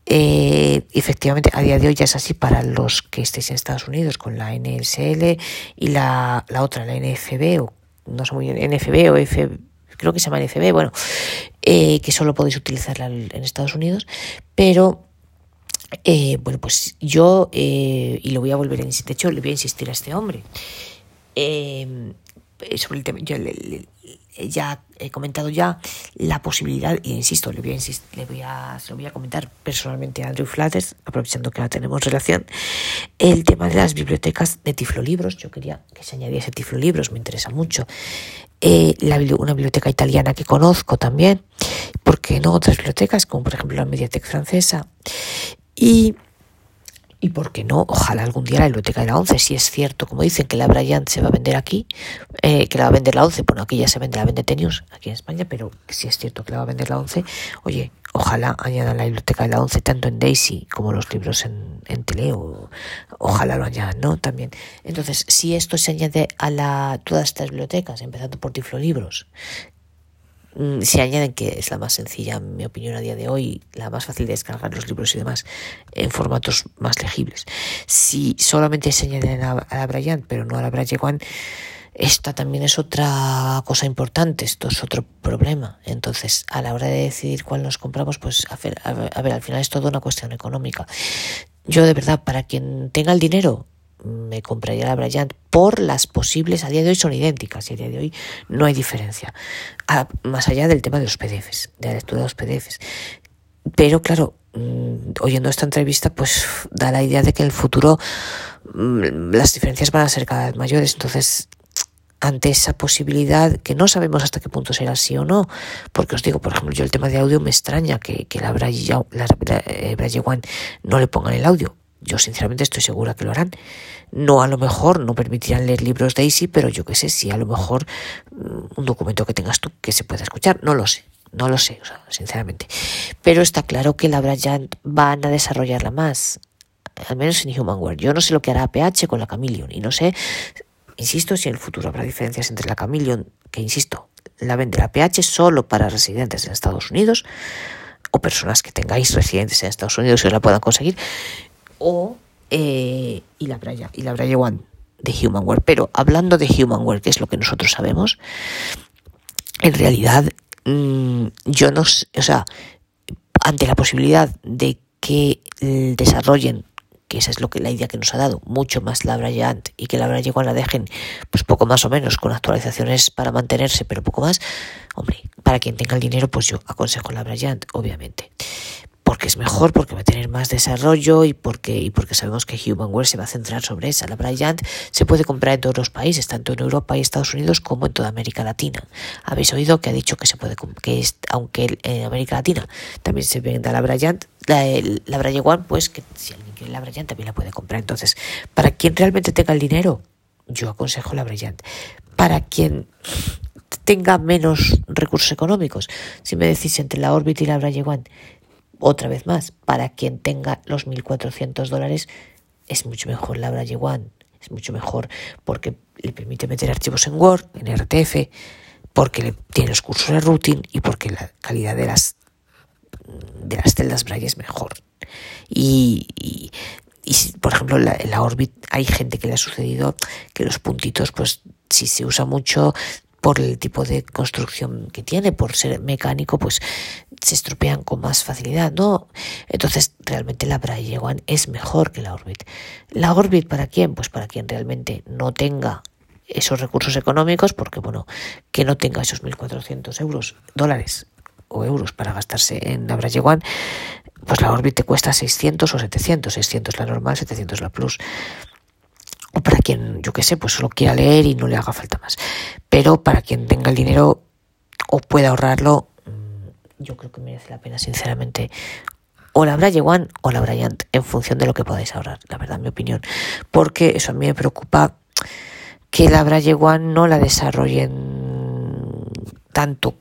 Eh, efectivamente, a día de hoy ya es así para los que estéis en Estados Unidos con la NSL y la, la otra, la NFB, o no sé muy bien, NFB o F, creo que se llama NFB, bueno, eh, que solo podéis utilizarla en Estados Unidos, pero eh, bueno, pues yo, y lo voy a volver a insistir, de hecho, le voy a insistir a este hombre. Eh, sobre el tema, yo ya he comentado ya la posibilidad, y insisto, le voy a, le voy a, comentar personalmente a Andrew Flatters, aprovechando que ahora tenemos relación, el tema de las bibliotecas de tiflolibros. Yo quería que se añadiese tiflolibros, me interesa mucho. Eh, una biblioteca italiana que conozco también, porque no otras bibliotecas, como por ejemplo la Mediatek francesa. Y y por qué no, ojalá algún día la biblioteca de la 11, si es cierto, como dicen, que la Bryant se va a vender aquí, eh, que la va a vender la 11, bueno, aquí ya se vende, la vende Tenius, aquí en España, pero si es cierto que la va a vender la 11, oye, ojalá añadan la biblioteca de la 11 tanto en Daisy como los libros en, en Teleo, ojalá lo añadan, ¿no? También. Entonces, si esto se añade a la, todas estas bibliotecas, empezando por Tiflo Libros, Mm, si añaden que es la más sencilla, en mi opinión, a día de hoy, la más fácil de descargar los libros y demás en formatos más legibles. Si solamente se añaden a, la Bryant, pero no a la Braille One, esta también es otra cosa importante, esto es otro problema. Entonces, a la hora de decidir cuál nos compramos, pues a ver, a ver al final es todo una cuestión económica. Yo de verdad, para quien tenga el dinero, me compraría la Bryant por las posibles, a día de hoy son idénticas y a día de hoy no hay diferencia, más allá del tema de los PDFs, de la lectura de los PDFs. Pero claro, mm, oyendo esta entrevista, pues da la idea de que en el futuro mm, las diferencias van a ser cada vez mayores. Entonces, ante esa posibilidad que no sabemos hasta qué punto será así o no, porque os digo, por ejemplo, yo el tema de audio me extraña que, que la Braille, eh, One no le pongan el audio, yo sinceramente estoy segura que lo harán. No a lo mejor no permitirán leer libros Daisy, pero yo qué sé, si a lo mejor mm, un documento que tengas tú que se pueda escuchar, no lo sé, no lo sé, sinceramente. Pero está claro que la Bryant van a desarrollarla más, al menos en Humanware. Yo no sé lo que hará PH con la Chameleon y no sé, insisto, si en el futuro habrá diferencias entre la Chameleon, que insisto, la venderá PH solo para residentes en Estados Unidos o personas que tengáis residentes en Estados Unidos y os la puedan conseguir o eh, y la Braille, y la Braille One. de Humanware. Pero hablando de Humanware, que es lo que nosotros sabemos, en realidad mm, yo no o sea, ante la posibilidad de que desarrollen que esa es lo que la idea que nos ha dado, mucho más la Bryant y que la Bryant la dejen pues poco más o menos con actualizaciones para mantenerse, pero poco más, hombre, para quien tenga el dinero, pues yo aconsejo la Bryant, obviamente porque es mejor, porque va a tener más desarrollo y porque, y porque sabemos que Humanware se va a centrar sobre esa. La Bryant se puede comprar en todos los países, tanto en Europa y Estados Unidos como en toda América Latina. Habéis oído que ha dicho que se puede, que es, aunque en América Latina también se venda la Bryant, la, la Bryant One, pues que si alguien quiere la Bryant también la puede comprar. Entonces, para quien realmente tenga el dinero, yo aconsejo la Bryant. Para quien tenga menos recursos económicos, si me decís entre la Orbit y la Bryant One, otra vez más, para quien tenga los 1.400 dólares, es mucho mejor la Braille One. Es mucho mejor porque le permite meter archivos en Word, en RTF, porque tiene los cursos de routing y porque la calidad de las, de las celdas Braille es mejor. Y, por ejemplo, en la, la Orbit hay gente que le ha sucedido que los puntitos, pues si se usa mucho, por el tipo de construcción que tiene, por ser mecánico, pues se estropean con más facilidad, ¿no? Entonces, realmente la Braille One es mejor que la Orbit. ¿La Orbit para quién? Pues para quien realmente no tenga esos recursos económicos, porque, bueno, que no tenga esos 1.400 euros, dólares o euros para gastarse en la Braille One, pues la Orbit te cuesta 600 o 700, 600 la normal, 700 la Plus o para quien, yo qué sé, pues solo quiera leer y no le haga falta más. Pero para quien tenga el dinero o pueda ahorrarlo, yo creo que merece la pena, sinceramente, o la One o la Bryant, en función de lo que podáis ahorrar, la verdad, mi opinión. Porque eso a mí me preocupa que la One no la desarrollen tanto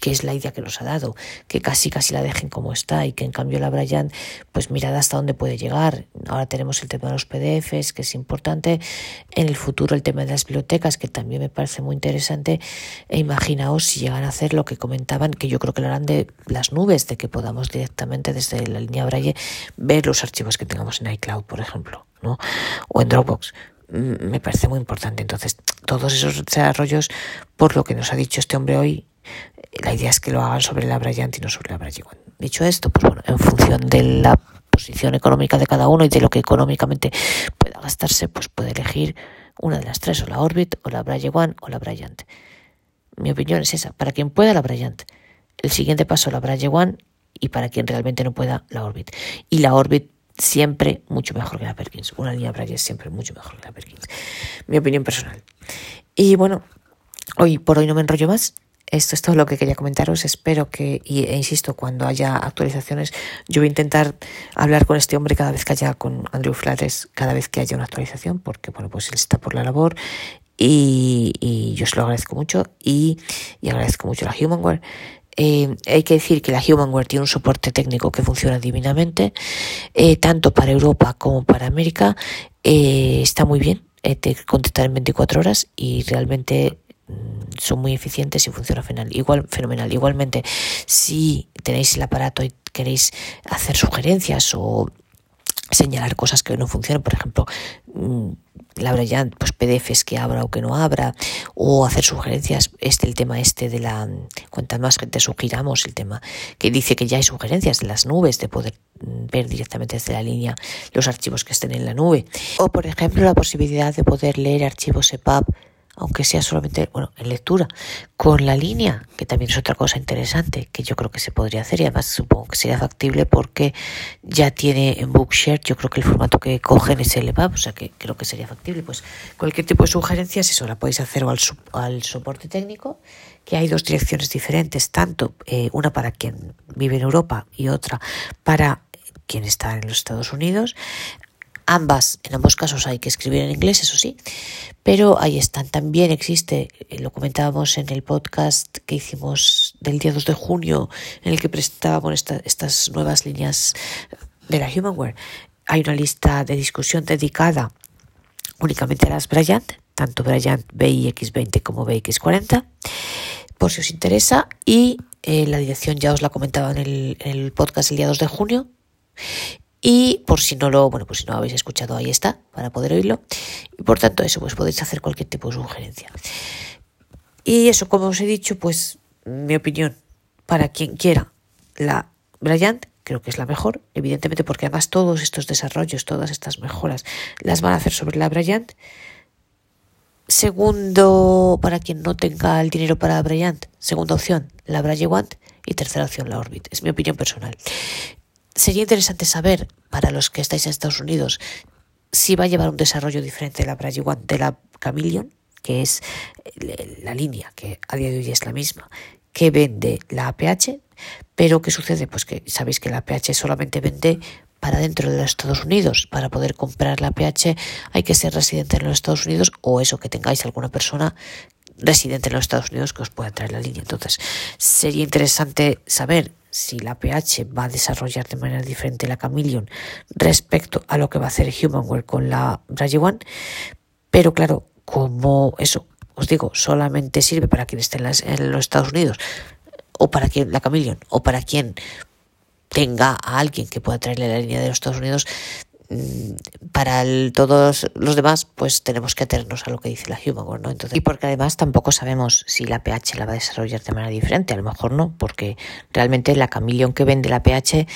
que es la idea que nos ha dado, que casi casi la dejen como está y que en cambio la Brian, pues mirad hasta dónde puede llegar. Ahora tenemos el tema de los PDFs, que es importante, en el futuro el tema de las bibliotecas, que también me parece muy interesante, e imaginaos si llegan a hacer lo que comentaban, que yo creo que lo harán de las nubes, de que podamos directamente desde la línea Braille ver los archivos que tengamos en iCloud, por ejemplo, ¿no? o en Dropbox mm, me parece muy importante. Entonces, todos esos desarrollos, por lo que nos ha dicho este hombre hoy, la idea es que lo hagan sobre la Bryant y no sobre la Bryant. Dicho esto, pues bueno, en función de la posición económica de cada uno y de lo que económicamente pueda gastarse, pues puede elegir una de las tres, o la Orbit, o la Bryant One, o la Bryant. Mi opinión es esa, para quien pueda la Bryant. El siguiente paso, la Bryant One, y para quien realmente no pueda, la Orbit. Y la Orbit siempre mucho mejor que la Perkins. Una línea Bryant siempre mucho mejor que la Perkins. Mi opinión personal. Y bueno, hoy por hoy no me enrollo más. Esto es todo lo que quería comentaros. Espero que, e insisto, cuando haya actualizaciones, yo voy a intentar hablar con este hombre cada vez que haya, con Andrew Flores, cada vez que haya una actualización, porque bueno, pues él está por la labor y, y yo se lo agradezco mucho y, y agradezco mucho la Humanware. Eh, hay que decir que la Humanware tiene un soporte técnico que funciona divinamente, eh, tanto para Europa como para América. Eh, está muy bien, te contestar en 24 horas y realmente son muy eficientes y funciona fenomenal. Igual, fenomenal. Igualmente, si tenéis el aparato y queréis hacer sugerencias o señalar cosas que no funcionan, por ejemplo, mm, la ya pues PDFs que abra o que no abra, o hacer sugerencias, este el tema este de la cuanta más gente sugiramos el tema que dice que ya hay sugerencias de las nubes de poder ver directamente desde la línea los archivos que estén en la nube, o por ejemplo la posibilidad de poder leer archivos EPUB aunque sea solamente, bueno, en lectura, con la línea, que también es otra cosa interesante que yo creo que se podría hacer y además supongo que sería factible porque ya tiene en Bookshare, yo creo que el formato que cogen es el EPUB, o sea que creo que sería factible. Pues cualquier tipo de sugerencias, eso la podéis hacer al, al soporte técnico, que hay dos direcciones diferentes, tanto eh, una para quien vive en Europa y otra para quien está en los Estados Unidos. Ambas, en ambos casos hay que escribir en inglés, eso sí, pero ahí están. También existe, eh, lo comentábamos en el podcast que hicimos del día 2 de junio, en el que prestábamos estas nuevas líneas de la Humanware. Hay una lista de discusión dedicada únicamente a las Bryant, tanto Bryant BIX20 como BX40, por si os interesa. Y eh, la dirección ya os la comentaba en el, en el podcast el día 2 de junio Y por si no lo, bueno, pues si no habéis escuchado, ahí está, para poder oírlo. Y por tanto, eso, pues podéis hacer cualquier tipo de sugerencia. Y eso, como os he dicho, pues mi opinión, para quien quiera la Bryant, creo que es la mejor, evidentemente porque además todos estos desarrollos, todas estas mejoras las van a hacer sobre la Bryant. Segundo, para quien no tenga el dinero para la Bryant, segunda opción, la Bryant y tercera opción, la Orbit. Es mi opinión personal. Sería interesante saber, para los que estáis en Estados Unidos, si va a llevar un desarrollo diferente de la Bryant de la Chameleon, que es la línea que a día de hoy es la misma, que vende la APH, pero ¿qué sucede? Pues que sabéis que la APH solamente vende para dentro de los Estados Unidos. Para poder comprar la PH hay que ser residente en los Estados Unidos o eso, que tengáis alguna persona residente en los Estados Unidos que os pueda traer la línea. Entonces, sería interesante saber si la PH va a desarrollar de manera diferente la Chameleon respecto a lo que va a hacer Humanware con la Braille One. Pero claro, como eso, os digo, solamente sirve para quien esté en, los Estados Unidos o para quien la Chameleon o para quien tenga a alguien que pueda traerle la línea de los Estados Unidos, mm, para todos los demás, pues tenemos que atenernos a lo que dice la Human ¿no? Y porque además tampoco sabemos si la PH la va a desarrollar de manera diferente, a lo mejor no, porque realmente la Chameleon que vende la PH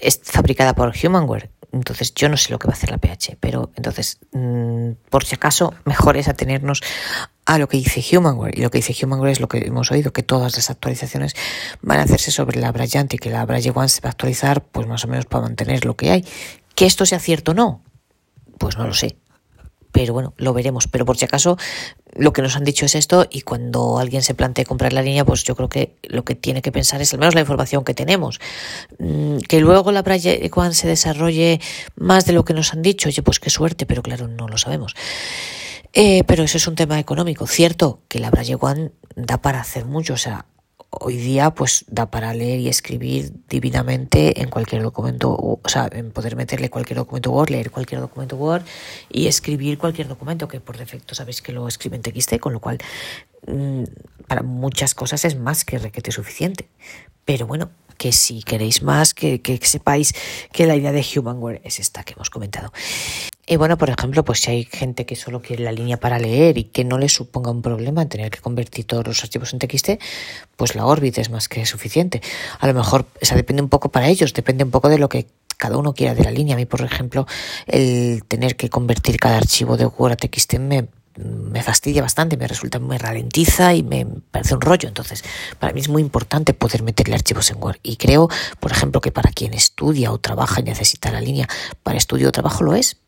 es fabricada por Humanware. Entonces yo no sé lo que va a hacer la PH, pero entonces, mm, por si acaso, mejor es atenernos a lo que dice Humanware. Y lo que dice Humanware es lo que hemos oído, que todas las actualizaciones van a hacerse sobre la Bryant y que la Braille One se va a actualizar pues más o menos para mantener lo que hay. Que esto sea cierto o no, pues no lo sé. Pero bueno, lo veremos. Pero por si acaso, lo que nos han dicho es esto y cuando alguien se plantee comprar la línea, pues yo creo que lo que tiene que pensar es al menos la información que tenemos. Mm, que luego la Braille One se desarrolle más de lo que nos han dicho, oye, pues qué suerte, pero claro, no lo sabemos. Eh, pero eso es un tema económico. Cierto que la Braille One da para hacer mucho, o sea, hoy día pues da para leer y escribir divinamente en cualquier documento, o sea, en poder meterle cualquier documento Word, leer cualquier documento Word y escribir cualquier documento, que por defecto sabéis que lo escribe en TXT, con lo cual mm, para muchas cosas es más que requete suficiente. Pero bueno, que si queréis más, que, que sepáis que la idea de Humanware es esta que hemos comentado. Y bueno, por ejemplo, pues si hay gente que solo quiere la línea para leer y que no le suponga un problema tener que convertir todos los archivos en TXT, pues la Orbit es más que suficiente. A lo mejor, o sea, depende un poco para ellos, depende un poco de lo que cada uno quiera de la línea. A mí, por ejemplo, el tener que convertir cada archivo de Word a TXT me, me fastidia bastante, me resulta, me ralentiza y me parece un rollo. Entonces, para mí es muy importante poder meterle archivos en Word. Y creo, por ejemplo, que para quien estudia o trabaja y necesita la línea para estudio o trabajo lo es,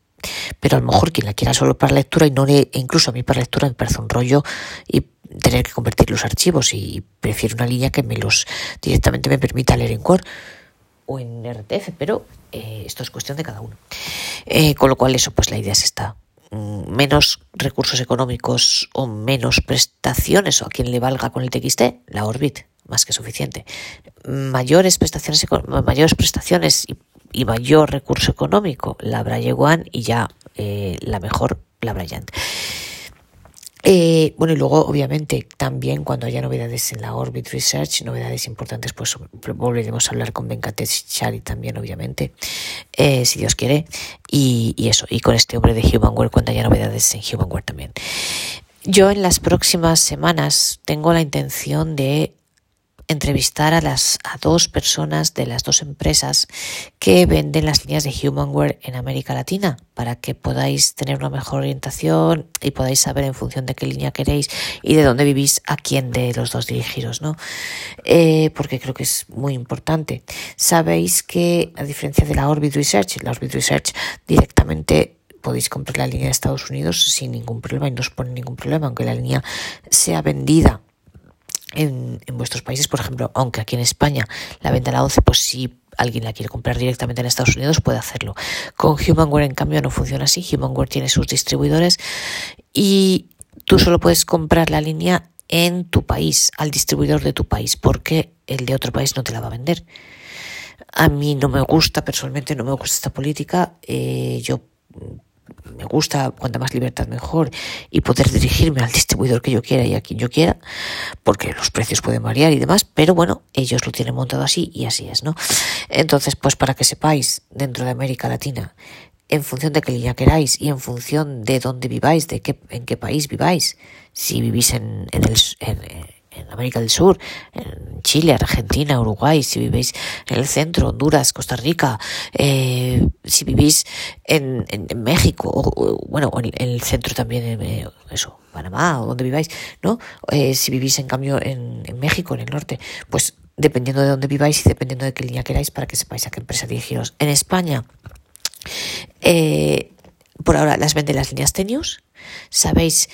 pero a lo mejor quien la quiera solo para lectura y no le, e incluso a mí para lectura me parece un rollo y tener que convertir los archivos y prefiero una línea que me los directamente me permita leer en Word o en RTF, pero eh, esto es cuestión de cada uno. Eh, con lo cual eso, pues la idea es. Menos recursos económicos o menos prestaciones o a quien le valga con el TXT, la Orbit, más que suficiente. Mayores prestaciones, mayores prestaciones y mayor recurso económico, la Braille y ya eh, la mejor, la Bryant. Eh, bueno, y luego, obviamente, también cuando haya novedades en la Orbit Research, novedades importantes, pues volveremos a hablar con Venkatesh Chari también, obviamente, eh, si Dios quiere. Y, y, eso, y con este hombre de Humanware cuando haya novedades en Humanware también. Yo en las próximas semanas tengo la intención de entrevistar a las a dos personas de las dos empresas que venden las líneas de Humanware en América Latina para que podáis tener una mejor orientación y podáis saber en función de qué línea queréis y de dónde vivís a quién de los dos dirigiros, ¿no? Eh, porque creo que es muy importante. Sabéis que a diferencia de la Orbit Research, la Orbit Research directamente podéis comprar la línea de Estados Unidos sin ningún problema y no os pone ningún problema, aunque la línea sea vendida en, vuestros países, por ejemplo, aunque aquí en España la venta a la 11, pues si alguien la quiere comprar directamente en Estados Unidos puede hacerlo. Con Humanware, en cambio, no funciona así. Humanware tiene sus distribuidores y tú solo puedes comprar la línea en tu país, al distribuidor de tu país, porque el de otro país no te la va a vender. A mí no me gusta, personalmente no me gusta esta política. Eh, yo me gusta cuanta más libertad mejor y poder dirigirme al distribuidor que yo quiera y a quien yo quiera, porque los precios pueden variar y demás, pero bueno, ellos lo tienen montado así y así es, ¿no? Entonces, pues para que sepáis, dentro de América Latina, en función de qué línea queráis y en función de dónde viváis, de qué, en qué país viváis, si vivís en, en el... En, en América del Sur, en Chile, Argentina, Uruguay, si vivís en el centro, Honduras, Costa Rica, eh, si vivís en, México, o, bueno, en, el centro también, en, eh, eso, Panamá, o donde viváis, ¿no? Eh, si vivís en cambio en, México, en el norte, pues dependiendo de dónde viváis y dependiendo de qué línea queráis para que sepáis a qué empresa dirigiros. En España, eh, por ahora las vende las líneas Tenius. Sabéis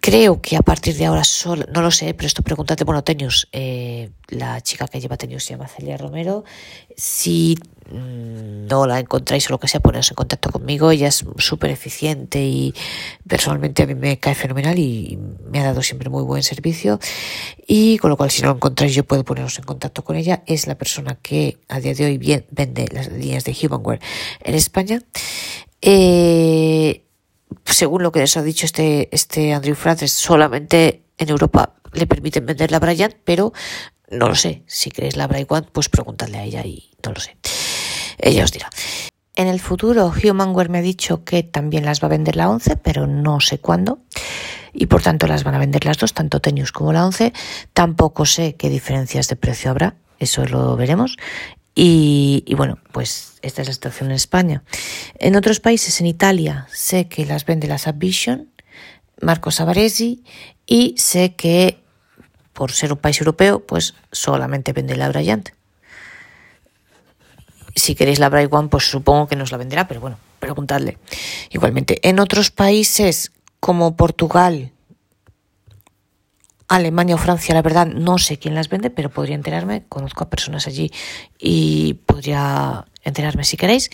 Creo que a partir de ahora solo, no lo sé, pero esto pregúntate, bueno, Tenius, eh, la chica que lleva Tenius se llama Celia Romero. Si mm, no la encontráis o lo que sea, poneros en contacto conmigo. Ella es súper eficiente y personalmente a mí me cae fenomenal y me ha dado siempre muy buen servicio. Y con lo cual, si no lo encontráis, yo puedo poneros en contacto con ella. Es la persona que a día de hoy vende las líneas de Humanware en España. Eh, según lo que les ha dicho este, este Andrew Francis, solamente en Europa le permiten vender la Bryant, pero no lo sé. Si queréis la Bryant, pues preguntadle a ella y no lo sé. Ella os dirá. En el futuro, Humanware me ha dicho que también las va a vender la 11, pero no sé cuándo. Y por tanto las van a vender las dos, tanto Tenius como la 11. Tampoco sé qué diferencias de precio habrá, eso lo veremos. Y, bueno, pues esta es la situación en España. En otros países, en Italia, sé que las vende la Subvision, Marco Savaresi, y sé que por ser un país europeo, pues solamente vende la Bryant. Si queréis la Bright One, pues supongo que nos la venderá, pero bueno, preguntadle. Igualmente, en otros países como Portugal, Alemania o Francia, la verdad, no sé quién las vende, pero podría enterarme. Conozco a personas allí y podría enterarme si queréis.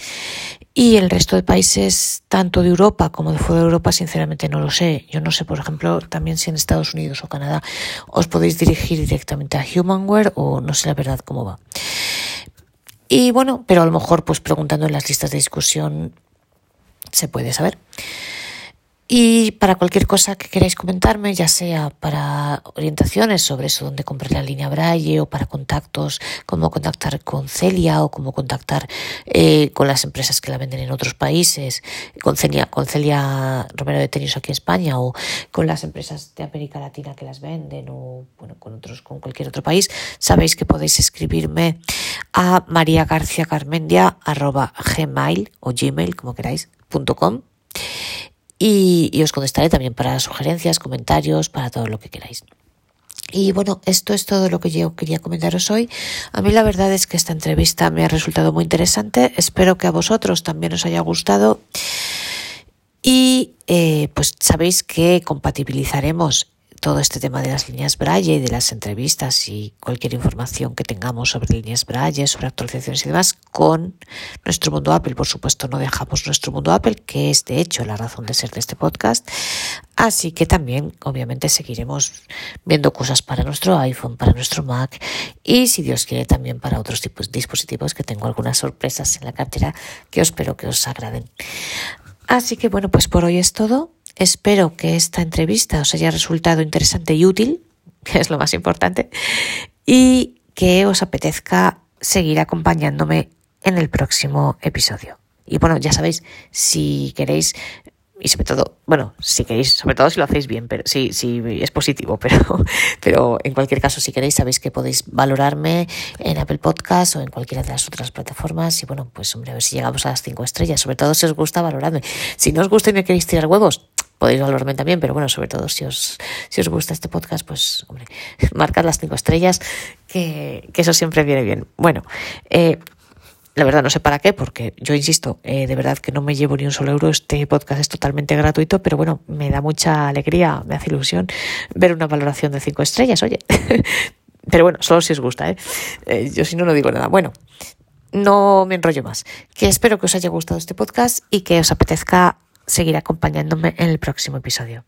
Y el resto de países, tanto de Europa como de fuera de Europa, sinceramente no lo sé. Yo no sé, por ejemplo, también si en Estados Unidos o Canadá os podéis dirigir directamente a Humanware o no sé la verdad cómo va. Y bueno, pero a lo mejor pues preguntando en las listas de discusión se puede saber. Y para cualquier cosa que queráis comentarme, ya sea para orientaciones sobre eso, dónde comprar la línea Braille o para contactos, cómo contactar con Celia o cómo contactar eh, con las empresas que la venden en otros países, con Celia, con Celia Romero de Tenis aquí en España o con las empresas de América Latina que las venden o bueno, con otros, con cualquier otro país, sabéis que podéis escribirme a mariagarciacarmendia.gmail o gmail, como queráis, punto com y, os contestaré también para sugerencias, comentarios, para todo lo que queráis. Y bueno, esto es todo lo que yo quería comentaros hoy. A mí la verdad es que esta entrevista me ha resultado muy interesante. Espero que a vosotros también os haya gustado. Y eh, pues sabéis que compatibilizaremos todo este tema de las líneas Braille y de las entrevistas y cualquier información que tengamos sobre líneas Braille, sobre actualizaciones y demás con nuestro mundo Apple. Por supuesto, no dejamos nuestro mundo Apple, que es de hecho la razón de ser de este podcast. Así que también, obviamente, seguiremos viendo cosas para nuestro iPhone, para nuestro Mac y, si Dios quiere, también para otros tipos de dispositivos que tengo algunas sorpresas en la cartera que espero que os agraden. Así que bueno, pues por hoy es todo. Espero que esta entrevista os haya resultado interesante y útil, que es lo más importante, y que os apetezca seguir acompañándome en el próximo episodio. Y bueno, ya sabéis, si queréis y sobre todo, bueno, si queréis, sobre todo si lo hacéis bien, pero sí, sí es positivo, pero, pero en cualquier caso, si queréis, sabéis que podéis valorarme en Apple Podcast o en cualquiera de las otras plataformas. Y bueno, pues hombre, a ver si llegamos a las cinco estrellas. Sobre todo si os gusta valorarme. Si no os gusta y me queréis tirar huevos, podéis valorarme también, pero bueno, sobre todo si os, si os gusta este podcast, pues hombre, marcad las cinco estrellas, que, eso siempre viene bien. Bueno, eh, la verdad no sé para qué, porque yo insisto, eh, de verdad que no me llevo ni un solo euro, este podcast es totalmente gratuito, pero bueno, me da mucha alegría, me hace ilusión ver una valoración de cinco estrellas, oye. pero bueno, solo si os gusta, ¿eh? ¿eh? Yo si no, no digo nada. Bueno, no me enrollo más. Que espero que os haya gustado este podcast y que os apetezca seguir acompañándome en el próximo episodio.